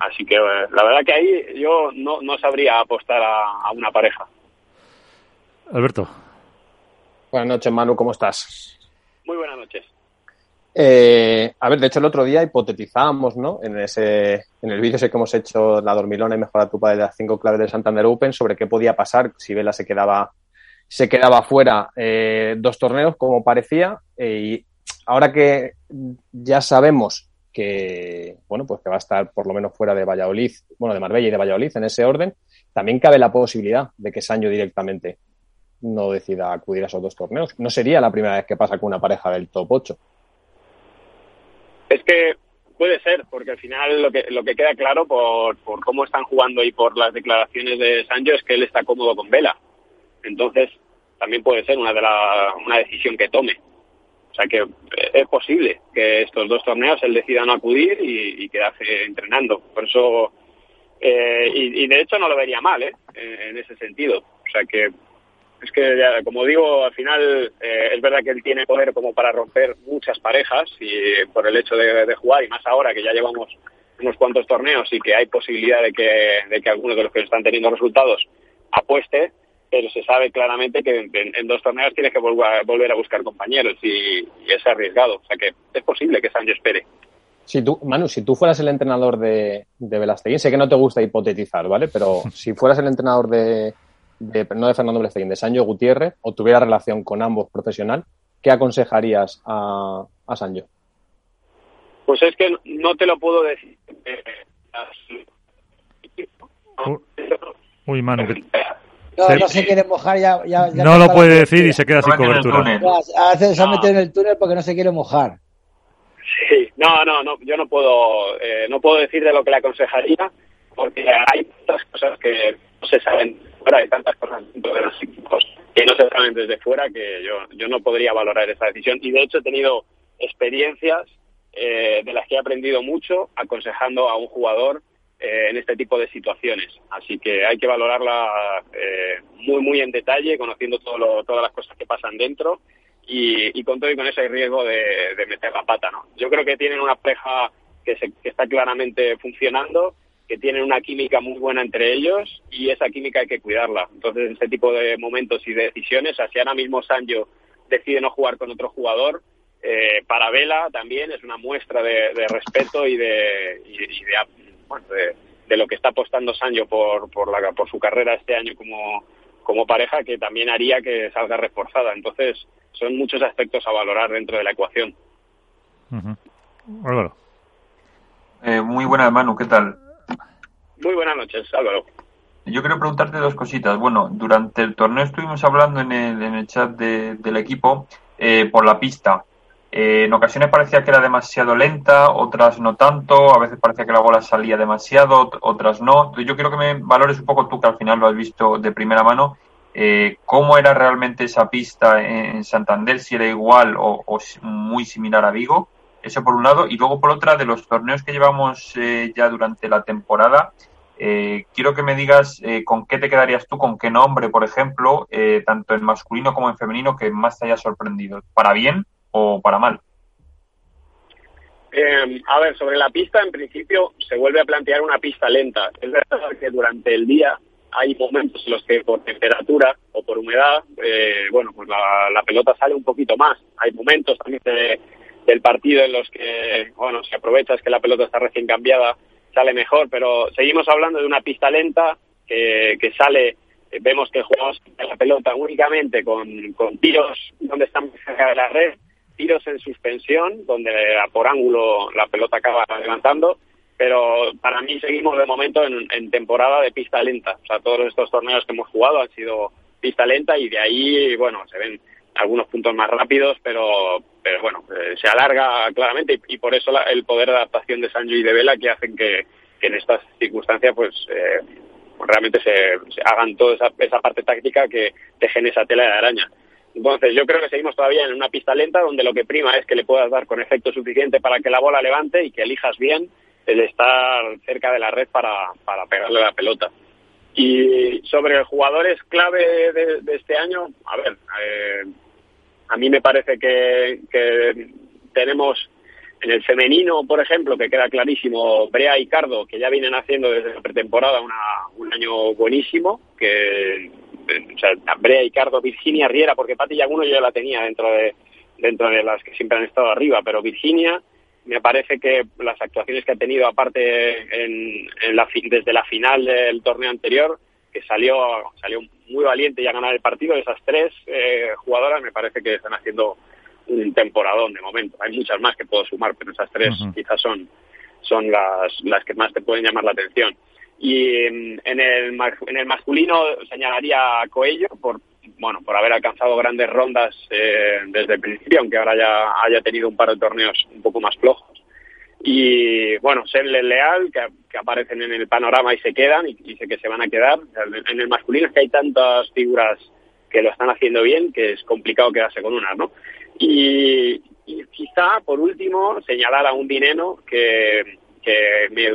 Así que eh, la verdad que ahí yo no, no sabría apostar a, una pareja. Alberto. Buenas noches, Manu, ¿cómo estás? Muy buenas noches. a ver, de hecho el otro día hipotetizábamos, ¿no? En ese, en el vídeo ese que hemos hecho la dormilona y mejora tu padre de las cinco claves de Santander Open sobre qué podía pasar si Vela se quedaba se quedaba fuera eh, dos torneos, como parecía, eh, y ahora que ya sabemos que, bueno, pues que va a estar por lo menos fuera de Valladolid, bueno, de Marbella y de Valladolid en ese orden, también cabe la posibilidad de que Sancho directamente no decida acudir a esos dos torneos. No sería la primera vez que pasa con una pareja del top 8. Es que puede ser, porque al final lo que, lo que queda claro por, por cómo están jugando y por las declaraciones de Sancho es que él está cómodo con Vela. Entonces, también puede ser una, de la, una decisión que tome. Sea que eh, es posible que estos dos torneos él decida no acudir y, quedarse entrenando. Por eso, eh, y, de hecho no lo vería mal, ¿eh? En, ese sentido. O sea que, es que, como digo, al final eh, es verdad que él tiene poder como para romper muchas parejas y por el hecho de, de, jugar, y más ahora que ya llevamos unos cuantos torneos y que hay posibilidad de que, de que algunos de los que están teniendo resultados apueste, pero se sabe claramente que en, dos torneos tienes que volver a buscar compañeros y, es arriesgado. O sea que es posible que Sánchez espere. Si tú, Manu, si tú fueras el entrenador de, de sé que no te gusta hipotetizar, ¿vale? Pero [laughs] si fueras el entrenador de, no de Fernando Velasteguín, de Sancho Gutiérrez, o tuviera relación con ambos profesional, ¿qué aconsejarías a, a Sancho? Pues es que no te lo puedo decir. Uy, Manu, [laughs] no, no se quiere mojar, ya. ya, no lo puede decir y se queda sin cobertura. Hace, se ha metido en el túnel porque no se quiere mojar. Sí, no, no, no yo no puedo, eh, no puedo decir de lo que le aconsejaría porque hay tantas cosas que no se saben fuera, hay tantas cosas dentro de los equipos que no se saben desde fuera que yo, yo no podría valorar esa decisión. Y de hecho he tenido experiencias eh, de las que he aprendido mucho aconsejando a un jugador eh, en este tipo de situaciones. Así que hay que valorarla eh, muy, muy en detalle, conociendo todo todas las cosas que pasan dentro y, con todo y con hay riesgo de, meter la pata. ¿no? Yo creo que tienen una pareja que, se, que está claramente funcionando, que tienen una química muy buena entre ellos y esa química hay que cuidarla. Entonces, este tipo de momentos y de decisiones, así ahora mismo Sancho decide no jugar con otro jugador, eh, para Vela también es una muestra de, respeto y de, y de de, lo que está apostando Sancho por, por, la, por su carrera este año como, como pareja, que también haría que salga reforzada. Entonces, son muchos aspectos a valorar dentro de la ecuación. Álvaro. Eh, muy buenas, Manu, ¿qué tal? Muy buenas noches, Álvaro. Yo quiero preguntarte dos cositas. Bueno, durante el torneo estuvimos hablando en el, en el chat del equipo eh, por la pista. Eh, en ocasiones parecía que era demasiado lenta, otras no tanto, a veces parecía que la bola salía demasiado, otras no. Yo quiero que me valores un poco tú, que al final lo has visto de primera mano, eh, cómo era realmente esa pista en Santander, si era igual o, muy similar a Vigo. Eso por un lado. Y luego por otra, de los torneos que llevamos eh, ya durante la temporada, quiero que me digas con qué te quedarías tú, con qué nombre, por ejemplo, tanto en masculino como en femenino, que más te haya sorprendido. ¿Para bien o para mal? Eh, a ver, sobre la pista, en principio se vuelve a plantear una pista lenta. Es verdad que durante el día hay momentos en los que por temperatura o por humedad, eh, bueno, pues la, pelota sale un poquito más. Hay momentos también del partido en los que, bueno, si aprovechas que la pelota está recién cambiada, sale mejor, pero seguimos hablando de una pista lenta que, que sale vemos que jugamos la pelota únicamente con, tiros donde están cerca de la red tiros en suspensión, donde por ángulo la pelota acaba levantando, pero para mí seguimos de momento en, temporada de pista lenta. O sea, todos estos torneos que hemos jugado han sido pista lenta y de ahí, bueno, se ven algunos puntos más rápidos, pero, pero bueno, eh, se alarga claramente y, por eso el poder de adaptación de Sancho y de Vela que hacen que, en estas circunstancias pues eh, realmente se, hagan toda esa, esa parte táctica que tejen esa tela de araña. Entonces, yo creo que seguimos todavía en una pista lenta donde lo que prima es que le puedas dar con efecto suficiente para que la bola levante y que elijas bien el estar cerca de la red para, para pegarle la pelota. Y sobre jugadores clave de, este año, a ver, eh, a mí me parece que, que tenemos en el femenino, por ejemplo, que queda clarísimo, Brea y Cardo, que ya vienen haciendo desde la pretemporada una, un año buenísimo, que o sea, Brea y Cardo, Virginia Riera, porque Pati Yaguno yo ya la tenía dentro de dentro de las que siempre han estado arriba, pero Virginia me parece que las actuaciones que ha tenido aparte en, la, desde la final del torneo anterior, que salió salió muy valiente y a ganar el partido, esas tres eh, jugadoras me parece que están haciendo un temporadón de momento. Hay muchas más que puedo sumar, pero esas tres quizás son, son las, las que más te pueden llamar la atención. Y en el, en el masculino señalaría a Coello por, bueno, por haber alcanzado grandes rondas eh, desde el principio, aunque ahora ya haya tenido un par de torneos un poco más flojos. Y bueno, serle leal, que, aparecen en el panorama y se quedan, y, sé que se van a quedar. En el masculino es que hay tantas figuras que lo están haciendo bien que es complicado quedarse con una, ¿no? Y, quizá, por último, señalar a un dinero que, que me,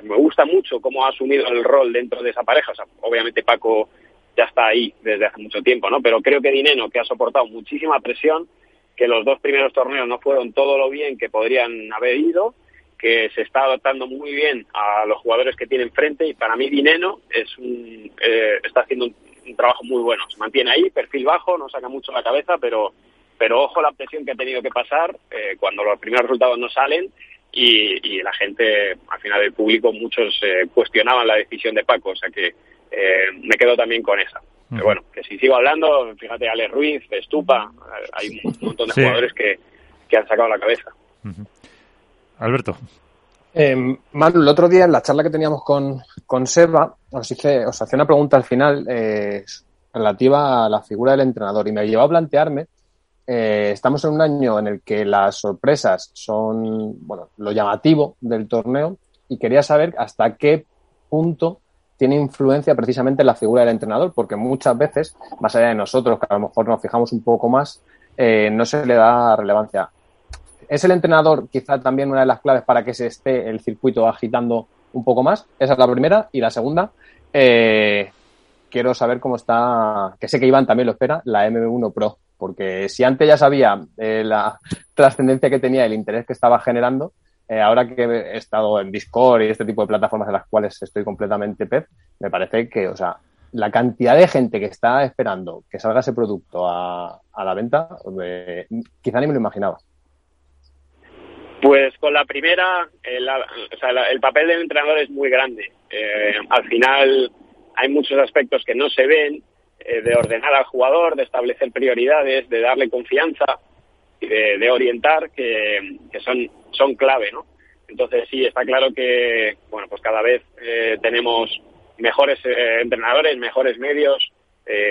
me, gusta mucho cómo ha asumido el rol dentro de esa pareja. O sea, obviamente Paco ya está ahí desde hace mucho tiempo, ¿no? Pero creo que Dineno, que ha soportado muchísima presión, que los dos primeros torneos no fueron todo lo bien que podrían haber ido, que se está adaptando muy bien a los jugadores que tiene enfrente y para mí Dineno es un, eh, está haciendo un, trabajo muy bueno. Se mantiene ahí, perfil bajo, no saca mucho la cabeza, pero, pero ojo la presión que ha tenido que pasar eh, cuando los primeros resultados no salen y, la gente, al final del público, muchos eh, cuestionaban la decisión de Paco, o sea que me quedo también con esa. Pero bueno, que si sigo hablando, fíjate, Ale Ruiz, Estupa, hay un montón de jugadores que, que han sacado la cabeza. Alberto. Eh, Manu, el otro día en la charla que teníamos con, con Seba, os, hice, os hacía una pregunta al final eh, relativa a la figura del entrenador y me llevó a plantearme, eh, estamos en un año en el que las sorpresas son, bueno, lo llamativo del torneo y quería saber hasta qué punto tiene influencia precisamente la figura del entrenador, porque muchas veces, más allá de nosotros, que a lo mejor nos fijamos un poco más, eh, no se le da relevancia. ¿Es el entrenador quizá también una de las claves para que se esté el circuito agitando un poco más? Esa es la primera. Y la segunda, eh, quiero saber cómo está, que sé que Iván también lo espera, la M1 Pro. Porque si antes ya sabía eh, la [laughs] trascendencia que tenía, el interés que estaba generando, eh, ahora que he estado en Discord y este tipo de plataformas en las cuales estoy completamente pez, me parece que, o sea, la cantidad de gente que está esperando que salga ese producto a, la venta, quizá ni me lo imaginaba. Pues con la primera, el, o sea, el papel del entrenador es muy grande. Eh, al final hay muchos aspectos que no se ven, eh, de ordenar al jugador, de establecer prioridades, de darle confianza, de, de orientar, que, que, son, son clave, ¿no? Entonces sí, está claro que, bueno, pues cada vez eh, tenemos mejores entrenadores, mejores medios,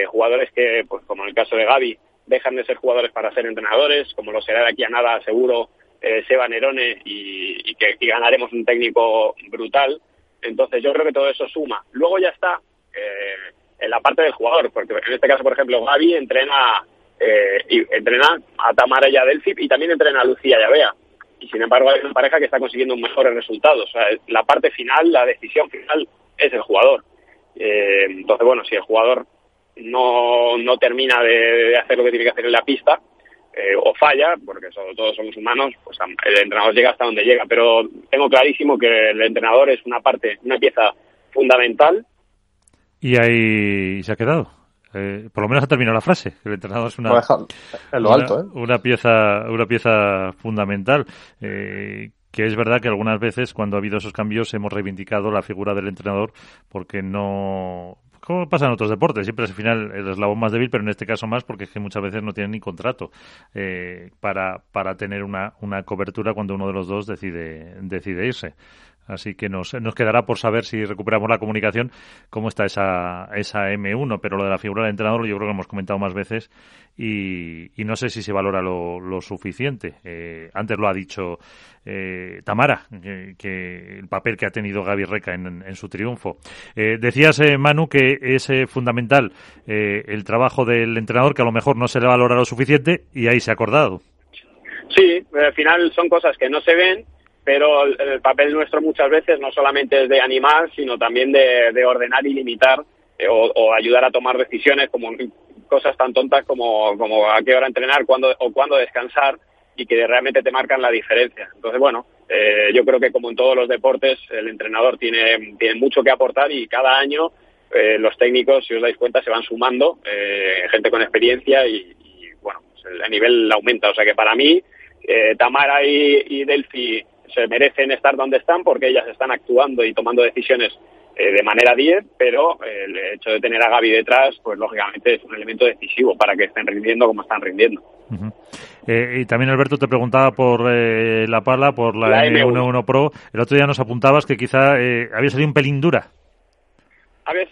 jugadores que, pues como en el caso de Gaby, dejan de ser jugadores para ser entrenadores, como lo será de aquí a nada seguro eh, Seba Nerone y, que ganaremos un técnico brutal. Entonces yo creo que todo eso suma. Luego ya está eh, en la parte del jugador, porque en este caso, por ejemplo, Gaby entrena, eh, y entrena a Tamara y a Delphi y también entrena a Lucía y a Bea. Y sin embargo hay una pareja que está consiguiendo mejores resultados. la parte final, la decisión final es el jugador. Eh, entonces, bueno, si el jugador no, no termina de hacer lo que tiene que hacer en la pista, eh, o falla, porque todos somos humanos, pues el entrenador llega hasta donde llega. Pero tengo clarísimo que el entrenador es una parte, una pieza fundamental. Y ahí se ha quedado. Eh, por lo menos ha terminado la frase. El entrenador es una, alto, ¿eh? una, pieza, una pieza fundamental. que es verdad que algunas veces cuando ha habido esos cambios hemos reivindicado la figura del entrenador porque no como pasa en otros deportes, siempre es al final el eslabón más débil, pero en este caso más porque es que muchas veces no tienen ni contrato eh, para, para tener una, una cobertura cuando uno de los dos decide, decide irse. Así que nos, nos quedará por saber si recuperamos la comunicación cómo está esa, esa M1, pero lo de la figura del entrenador yo creo que hemos comentado más veces y, y no sé si se valora lo, lo suficiente. Eh, antes lo ha dicho eh, Tamara, que, el papel que ha tenido Gaby Reca en, en su triunfo. Eh, decías, eh, Manu, que es eh, fundamental el trabajo del entrenador, que a lo mejor no se le valora lo suficiente y ahí se ha acordado. Sí, al final son cosas que no se ven pero el, papel nuestro muchas veces no solamente es de animar, sino también de, de ordenar y limitar eh, o, o, ayudar a tomar decisiones como cosas tan tontas como, como a qué hora entrenar cuándo, o cuándo descansar y que realmente te marcan la diferencia. Entonces, bueno, eh, yo creo que como en todos los deportes, el entrenador tiene, tiene mucho que aportar y cada año eh, los técnicos, si os dais cuenta, se van sumando, eh, gente con experiencia y, y bueno, pues el, el, nivel aumenta. O sea que para mí, eh, Tamara y, y Delphi se merecen estar donde están porque ellas están actuando y tomando decisiones eh, de manera 10, pero eh, el hecho de tener a Gaby detrás, pues lógicamente es un elemento decisivo para que estén rindiendo como están rindiendo. Uh -huh. eh, y también Alberto te preguntaba por eh, la pala, por la, la M11 Pro. El otro día nos apuntabas que quizá eh, había salido un pelín dura.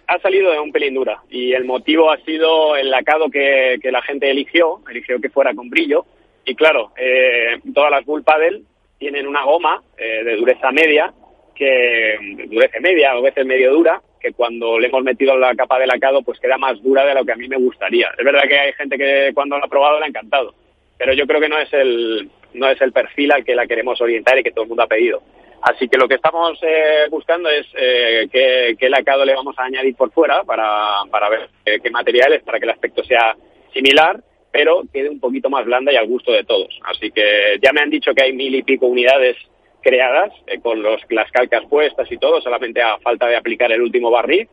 Ha salido de un pelín dura y el motivo ha sido el lacado que, que la gente eligió, eligió que fuera con brillo. Y claro, eh, todas las Bull Paddle tienen una goma eh, de dureza media, que dureza media o a veces medio dura, que cuando le hemos metido la capa de lacado pues queda más dura de lo que a mí me gustaría. Es verdad que hay gente que cuando lo ha probado le ha encantado, pero yo creo que no es el, no es el perfil al que la queremos orientar y que todo el mundo ha pedido. Así que lo que estamos eh, buscando es eh, qué, qué lacado le vamos a añadir por fuera para, para ver eh, qué materiales, para que el aspecto sea similar pero quede un poquito más blanda y al gusto de todos. Así que ya me han dicho que hay mil y pico unidades creadas eh, con los, las calcas puestas y todo, solamente a falta de aplicar el último barril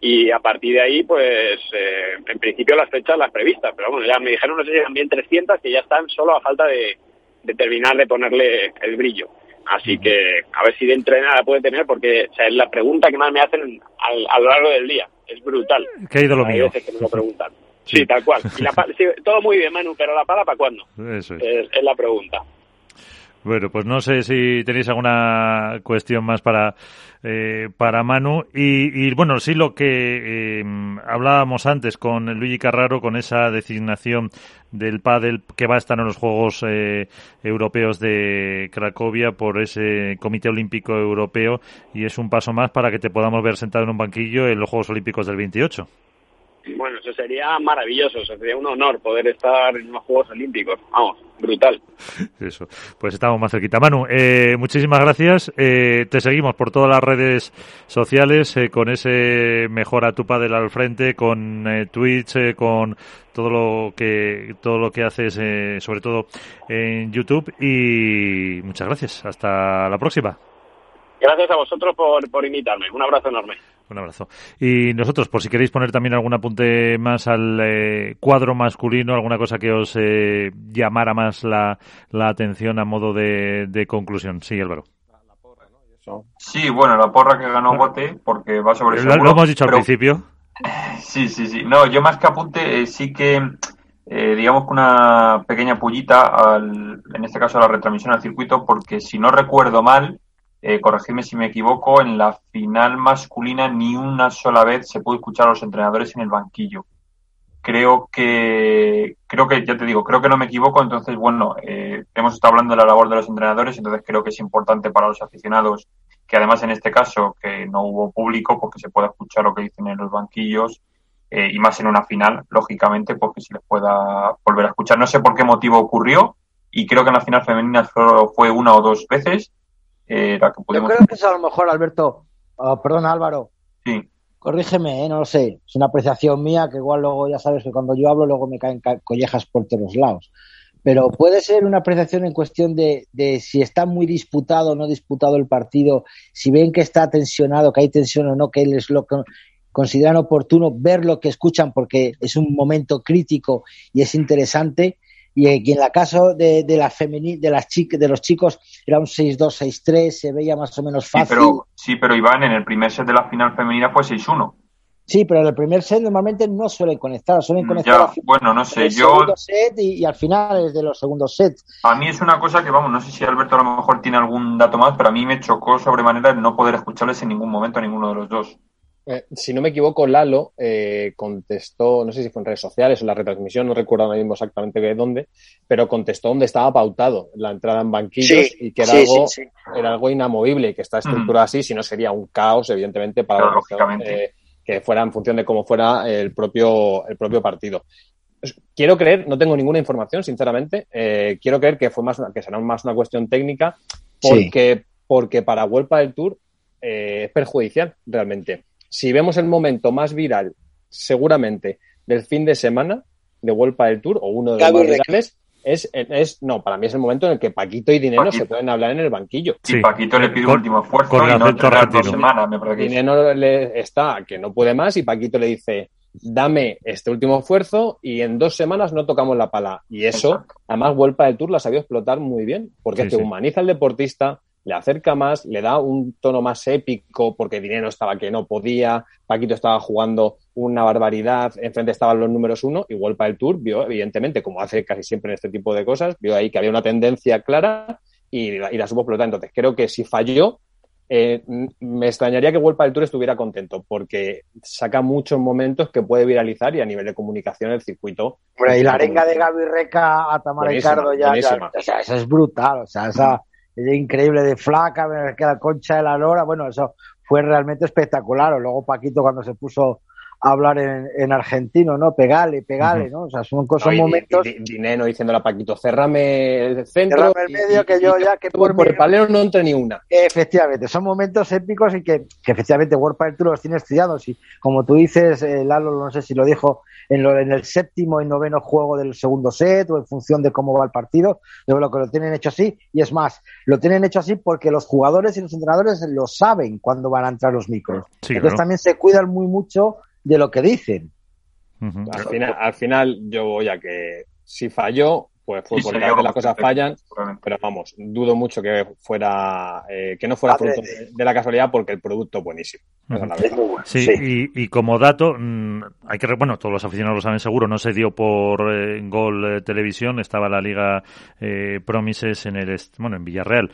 y a partir de ahí, pues eh, en principio las fechas las previstas, pero bueno, ya me dijeron, no sé si eran bien 300 que ya están solo a falta de, de terminar de ponerle el brillo. Así que a ver si de entrenar la puede tener, porque o sea, es la pregunta que más me hacen al, a lo largo del día. Es brutal. ¿Qué ha ido lo Hay mío? veces que me lo preguntan. Sí, tal cual. Y la pala, [laughs] sí, todo muy bien, Manu, pero la pala para cuándo? Eso es. es. es. la pregunta. Bueno, pues no sé si tenéis alguna cuestión más para eh, para Manu y, y, bueno, sí lo que eh, hablábamos antes con Luigi Carraro con esa designación del pádel que va a estar en los Juegos eh, Europeos de Cracovia por ese Comité Olímpico Europeo y es un paso más para que te podamos ver sentado en un banquillo en los Juegos Olímpicos del 28. Bueno, eso sería maravilloso, eso sería un honor poder estar en los Juegos Olímpicos. Vamos, brutal. [laughs] Eso, pues estamos más cerquita. Manu, eh, muchísimas gracias. Eh, te seguimos por todas las redes sociales eh, con ese Mejora tu Padel al frente, con eh, Twitch, eh, con todo lo que todo lo que haces, eh, sobre todo en YouTube. Y muchas gracias. Hasta la próxima. Gracias a vosotros por, por invitarme. Un abrazo enorme. Un abrazo. Y nosotros, por si queréis poner también algún apunte más al eh, cuadro masculino, alguna cosa que os eh, llamara más la, la, atención a modo de, de conclusión. Sí, Álvaro. Sí, bueno, la porra que ganó Bote, porque va sobre seguro, Lo, lo hemos dicho pero... al principio. [laughs] Sí, sí, sí. No, yo más que apunte, eh, sí que, eh, digamos que una pequeña pullita, al, en este caso a la retransmisión al circuito, porque si no recuerdo mal, eh, corregidme si me equivoco, en la final masculina ni una sola vez se pudo escuchar a los entrenadores en el banquillo. Creo que, creo que, ya te digo, creo que no me equivoco, entonces, bueno, eh, hemos estado hablando de la labor de los entrenadores, entonces creo que es importante para los aficionados que además en este caso, que no hubo público, porque se pueda escuchar lo que dicen en los banquillos, eh, y más en una final, lógicamente, pues que se les pueda volver a escuchar. No sé por qué motivo ocurrió, y creo que en la final femenina solo fue una o dos veces, eh, la que pudimos... Yo creo que es a lo mejor, Alberto, uh, perdón, Álvaro. Sí. Corrígeme, ¿eh? no lo sé. Es una apreciación mía que igual luego ya sabes que cuando yo hablo luego me caen collejas por todos lados. Pero puede ser una apreciación en cuestión de, de si está muy disputado o no disputado el partido, si ven que está tensionado, que hay tensión o no, que es lo que consideran oportuno ver lo que escuchan porque es un momento crítico y es interesante y, y en la caso de, de la femení, de las chicas, de los chicos era un 6-2, 6-3, se veía más o menos fácil. Sí pero, sí, pero Iván, en el primer set de la final femenina fue 6-1. Sí, pero en el primer set normalmente no suelen conectar, suelen conectar. bueno, no sé, el yo. Segundo set y, al final es de los segundos sets. A mí es una cosa que, vamos, no sé si Alberto a lo mejor tiene algún dato más, pero a mí me chocó sobremanera el no poder escucharles en ningún momento a ninguno de los dos. Eh, si no me equivoco, Lalo eh, contestó, no sé si fue en redes sociales o en la retransmisión, no recuerdo ahora mismo exactamente de dónde, pero contestó dónde estaba pautado la entrada en banquillos y que era, algo, era algo inamovible y que está estructurado así, si no sería un caos, evidentemente, para lógicamente. que fuera en función de cómo fuera el propio, el propio partido. Quiero creer, no tengo ninguna información, sinceramente, eh, quiero creer que fue más que será más una cuestión técnica, porque, porque para Vuelta del Tour es perjudicial realmente si vemos el momento más viral, seguramente, del fin de semana de Vuelta del Tour, o uno de los más virales, es, es, no, para mí es el momento en el que Paquito y Dinero se pueden hablar en el banquillo. Sí, Paquito le pide un último esfuerzo y no dos semanas, me parece. Dinero le está que no puede más y Paquito le dice, dame este último esfuerzo y en dos semanas no tocamos la pala. Y eso, además, Vuelta del Tour la sabido explotar muy bien, porque te humaniza al deportista, le acerca más, le da un tono más épico porque Dinero estaba que no podía, Paquito estaba jugando una barbaridad, enfrente estaban los números uno, igual para el Tour vio, evidentemente, como hace casi siempre en este tipo de cosas, vio ahí que había una tendencia clara y, la supo explotar. Entonces, creo que si falló, eh, me extrañaría que Vuelta del Tour estuviera contento, porque saca muchos momentos que puede viralizar y a nivel de comunicación el circuito. y la arenga de Gaby Reca a Tamara Ricardo ya, ya, o sea, eso es brutal, o sea, esa increíble de flaca, que la concha de la lora, bueno, eso fue realmente espectacular. O luego Paquito cuando se puso hablar en, en, argentino, ¿no? Pegale, pegale, ¿no? O sea, son cosas, momentos. Dinero diciéndole a Paquito, cerrame el centro. Cerrame el medio que yo ya que por, por el palero no entre ni una. Efectivamente, son momentos épicos y que, que efectivamente World Padel tú los tiene estudiados. Y como tú dices, eh, Lalo, no sé si lo dijo en, lo, en el séptimo y noveno juego del segundo set o en función de cómo va el partido, yo creo que lo tienen hecho así. Y es más, lo tienen hecho así porque los jugadores y los entrenadores lo saben cuando van a entrar los micros. Entonces también se cuidan muy mucho de lo que dicen. al, final, al final yo voy a que si falló, pues fue porque las cosas fallan, pero vamos, dudo mucho que fuera eh, que no fuera fruto de, la casualidad porque el producto es buenísimo. Sí, Y, como dato, mm, hay que bueno, todos los aficionados lo saben seguro, no se dio por eh, Gol eh, Televisión, estaba la Liga Promises en el bueno, en Villarreal,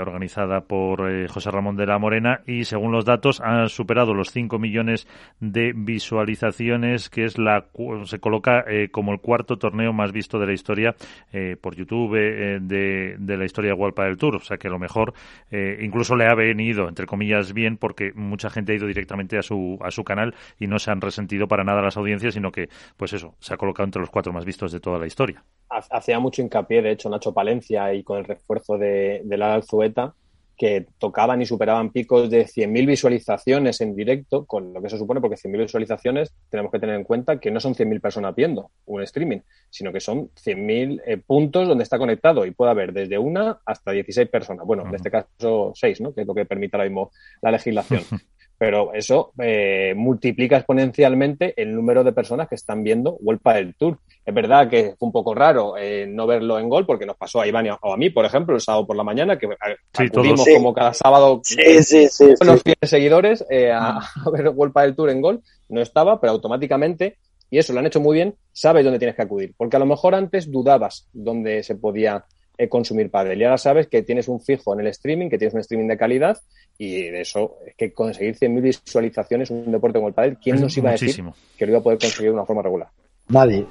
organizada por José Ramón de la Morena y según los datos han superado los 5 millones de visualizaciones, que es la se coloca como el cuarto torneo más visto de la historia eh, por YouTube eh, de, de, la historia de Walpa del Tour. O sea que a lo mejor eh, incluso le ha venido, entre comillas, bien porque mucha gente ha ido directamente a su, a su canal y no se han resentido para nada las audiencias, sino que, pues eso, se ha colocado entre los cuatro más vistos de toda la historia. Hacía mucho hincapié, de hecho, Nacho Palencia y con el refuerzo de, de la Alzueta que tocaban y superaban picos de 100.000 visualizaciones en directo, con lo que se supone, porque 100.000 visualizaciones tenemos que tener en cuenta que no son 100.000 personas viendo un streaming, sino que son 100.000 eh, puntos donde está conectado y puede haber desde una hasta 16 personas. Bueno, en este caso 6, ¿no? que es lo que permite ahora mismo la legislación. [laughs] pero eso eh, multiplica exponencialmente el número de personas que están viendo Vuelta del Tour. Es verdad que fue un poco raro eh, no verlo en gol, porque nos pasó a Iván o a mí, por ejemplo, el sábado por la mañana, que sí, acudimos como cada sábado sí, sí, unos seguidores eh, a, ver Vuelta del Tour en gol. No estaba, pero automáticamente, y eso lo han hecho muy bien, sabes dónde tienes que acudir. Porque a lo mejor antes dudabas dónde se podía consumir pádel. Y ahora sabes que tienes un fijo en el streaming, que tienes un streaming de calidad y de eso es que conseguir 100.000 visualizaciones en un deporte como el pádel, ¿quién nos iba a decir que lo iba a poder conseguir de una forma regular? Nadie.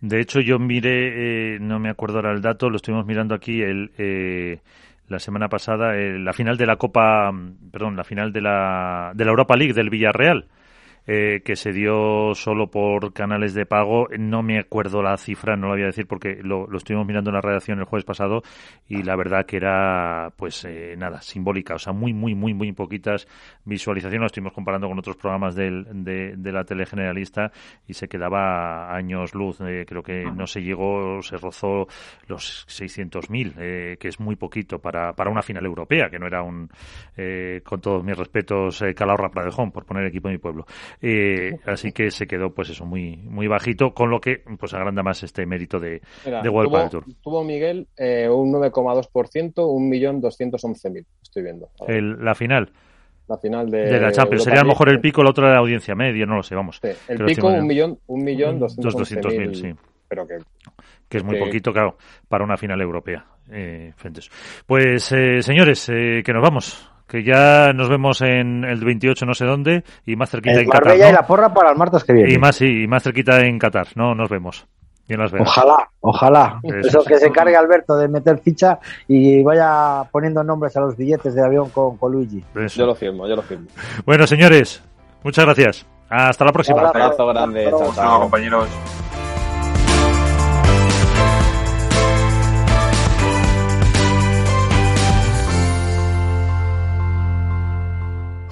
De hecho, yo miré, eh, no me acuerdo ahora el dato, lo estuvimos mirando aquí el, eh, la semana pasada, eh, la final de la Copa, perdón, la final de la, de la Europa League del Villarreal eh, que se dio solo por canales de pago. No me acuerdo la cifra, no la voy a decir porque lo, estuvimos mirando en la redacción el jueves pasado y la verdad que era, pues eh, nada, simbólica. O sea, muy, muy, muy, muy poquitas visualizaciones. Lo estuvimos comparando con otros programas del, de, de, la tele generalista y se quedaba años luz. Eh, creo que no se llegó, se rozó los 600.000, eh, que es muy poquito para, para una final europea, que no era un, eh, con todos mis respetos, eh, Calahorra Pradejón, por poner equipo de mi pueblo. Eh, así que se quedó pues eso muy muy bajito, con lo que pues agranda más este mérito de, de World tuvo, Tour. Tuvo Miguel eh, un 9,2%, 1.211.000, estoy viendo. El, la final. la final de, de la Champions. Sería a lo mejor el pico, la otra de la audiencia media, no lo sé, vamos. Sí, el pico un millón, un millón doscientos mil, sí. Pero que, que es muy poquito, claro, para una final europea. Eh, pues, eh, señores, eh, que nos vamos que ya nos vemos en el 28 no sé dónde y más cerquita en Qatar. ¿no? y la porra para el martes que viene. Y más, sí, y más cerquita en Qatar. No, nos vemos. Ojalá, ojalá. Eso, que se encargue Alberto de meter ficha y vaya poniendo nombres a los billetes de avión con, con Luigi. Yo lo firmo, yo lo firmo. Bueno, señores, muchas gracias. Hasta la próxima. Un abrazo grande. Chao, chao, compañeros.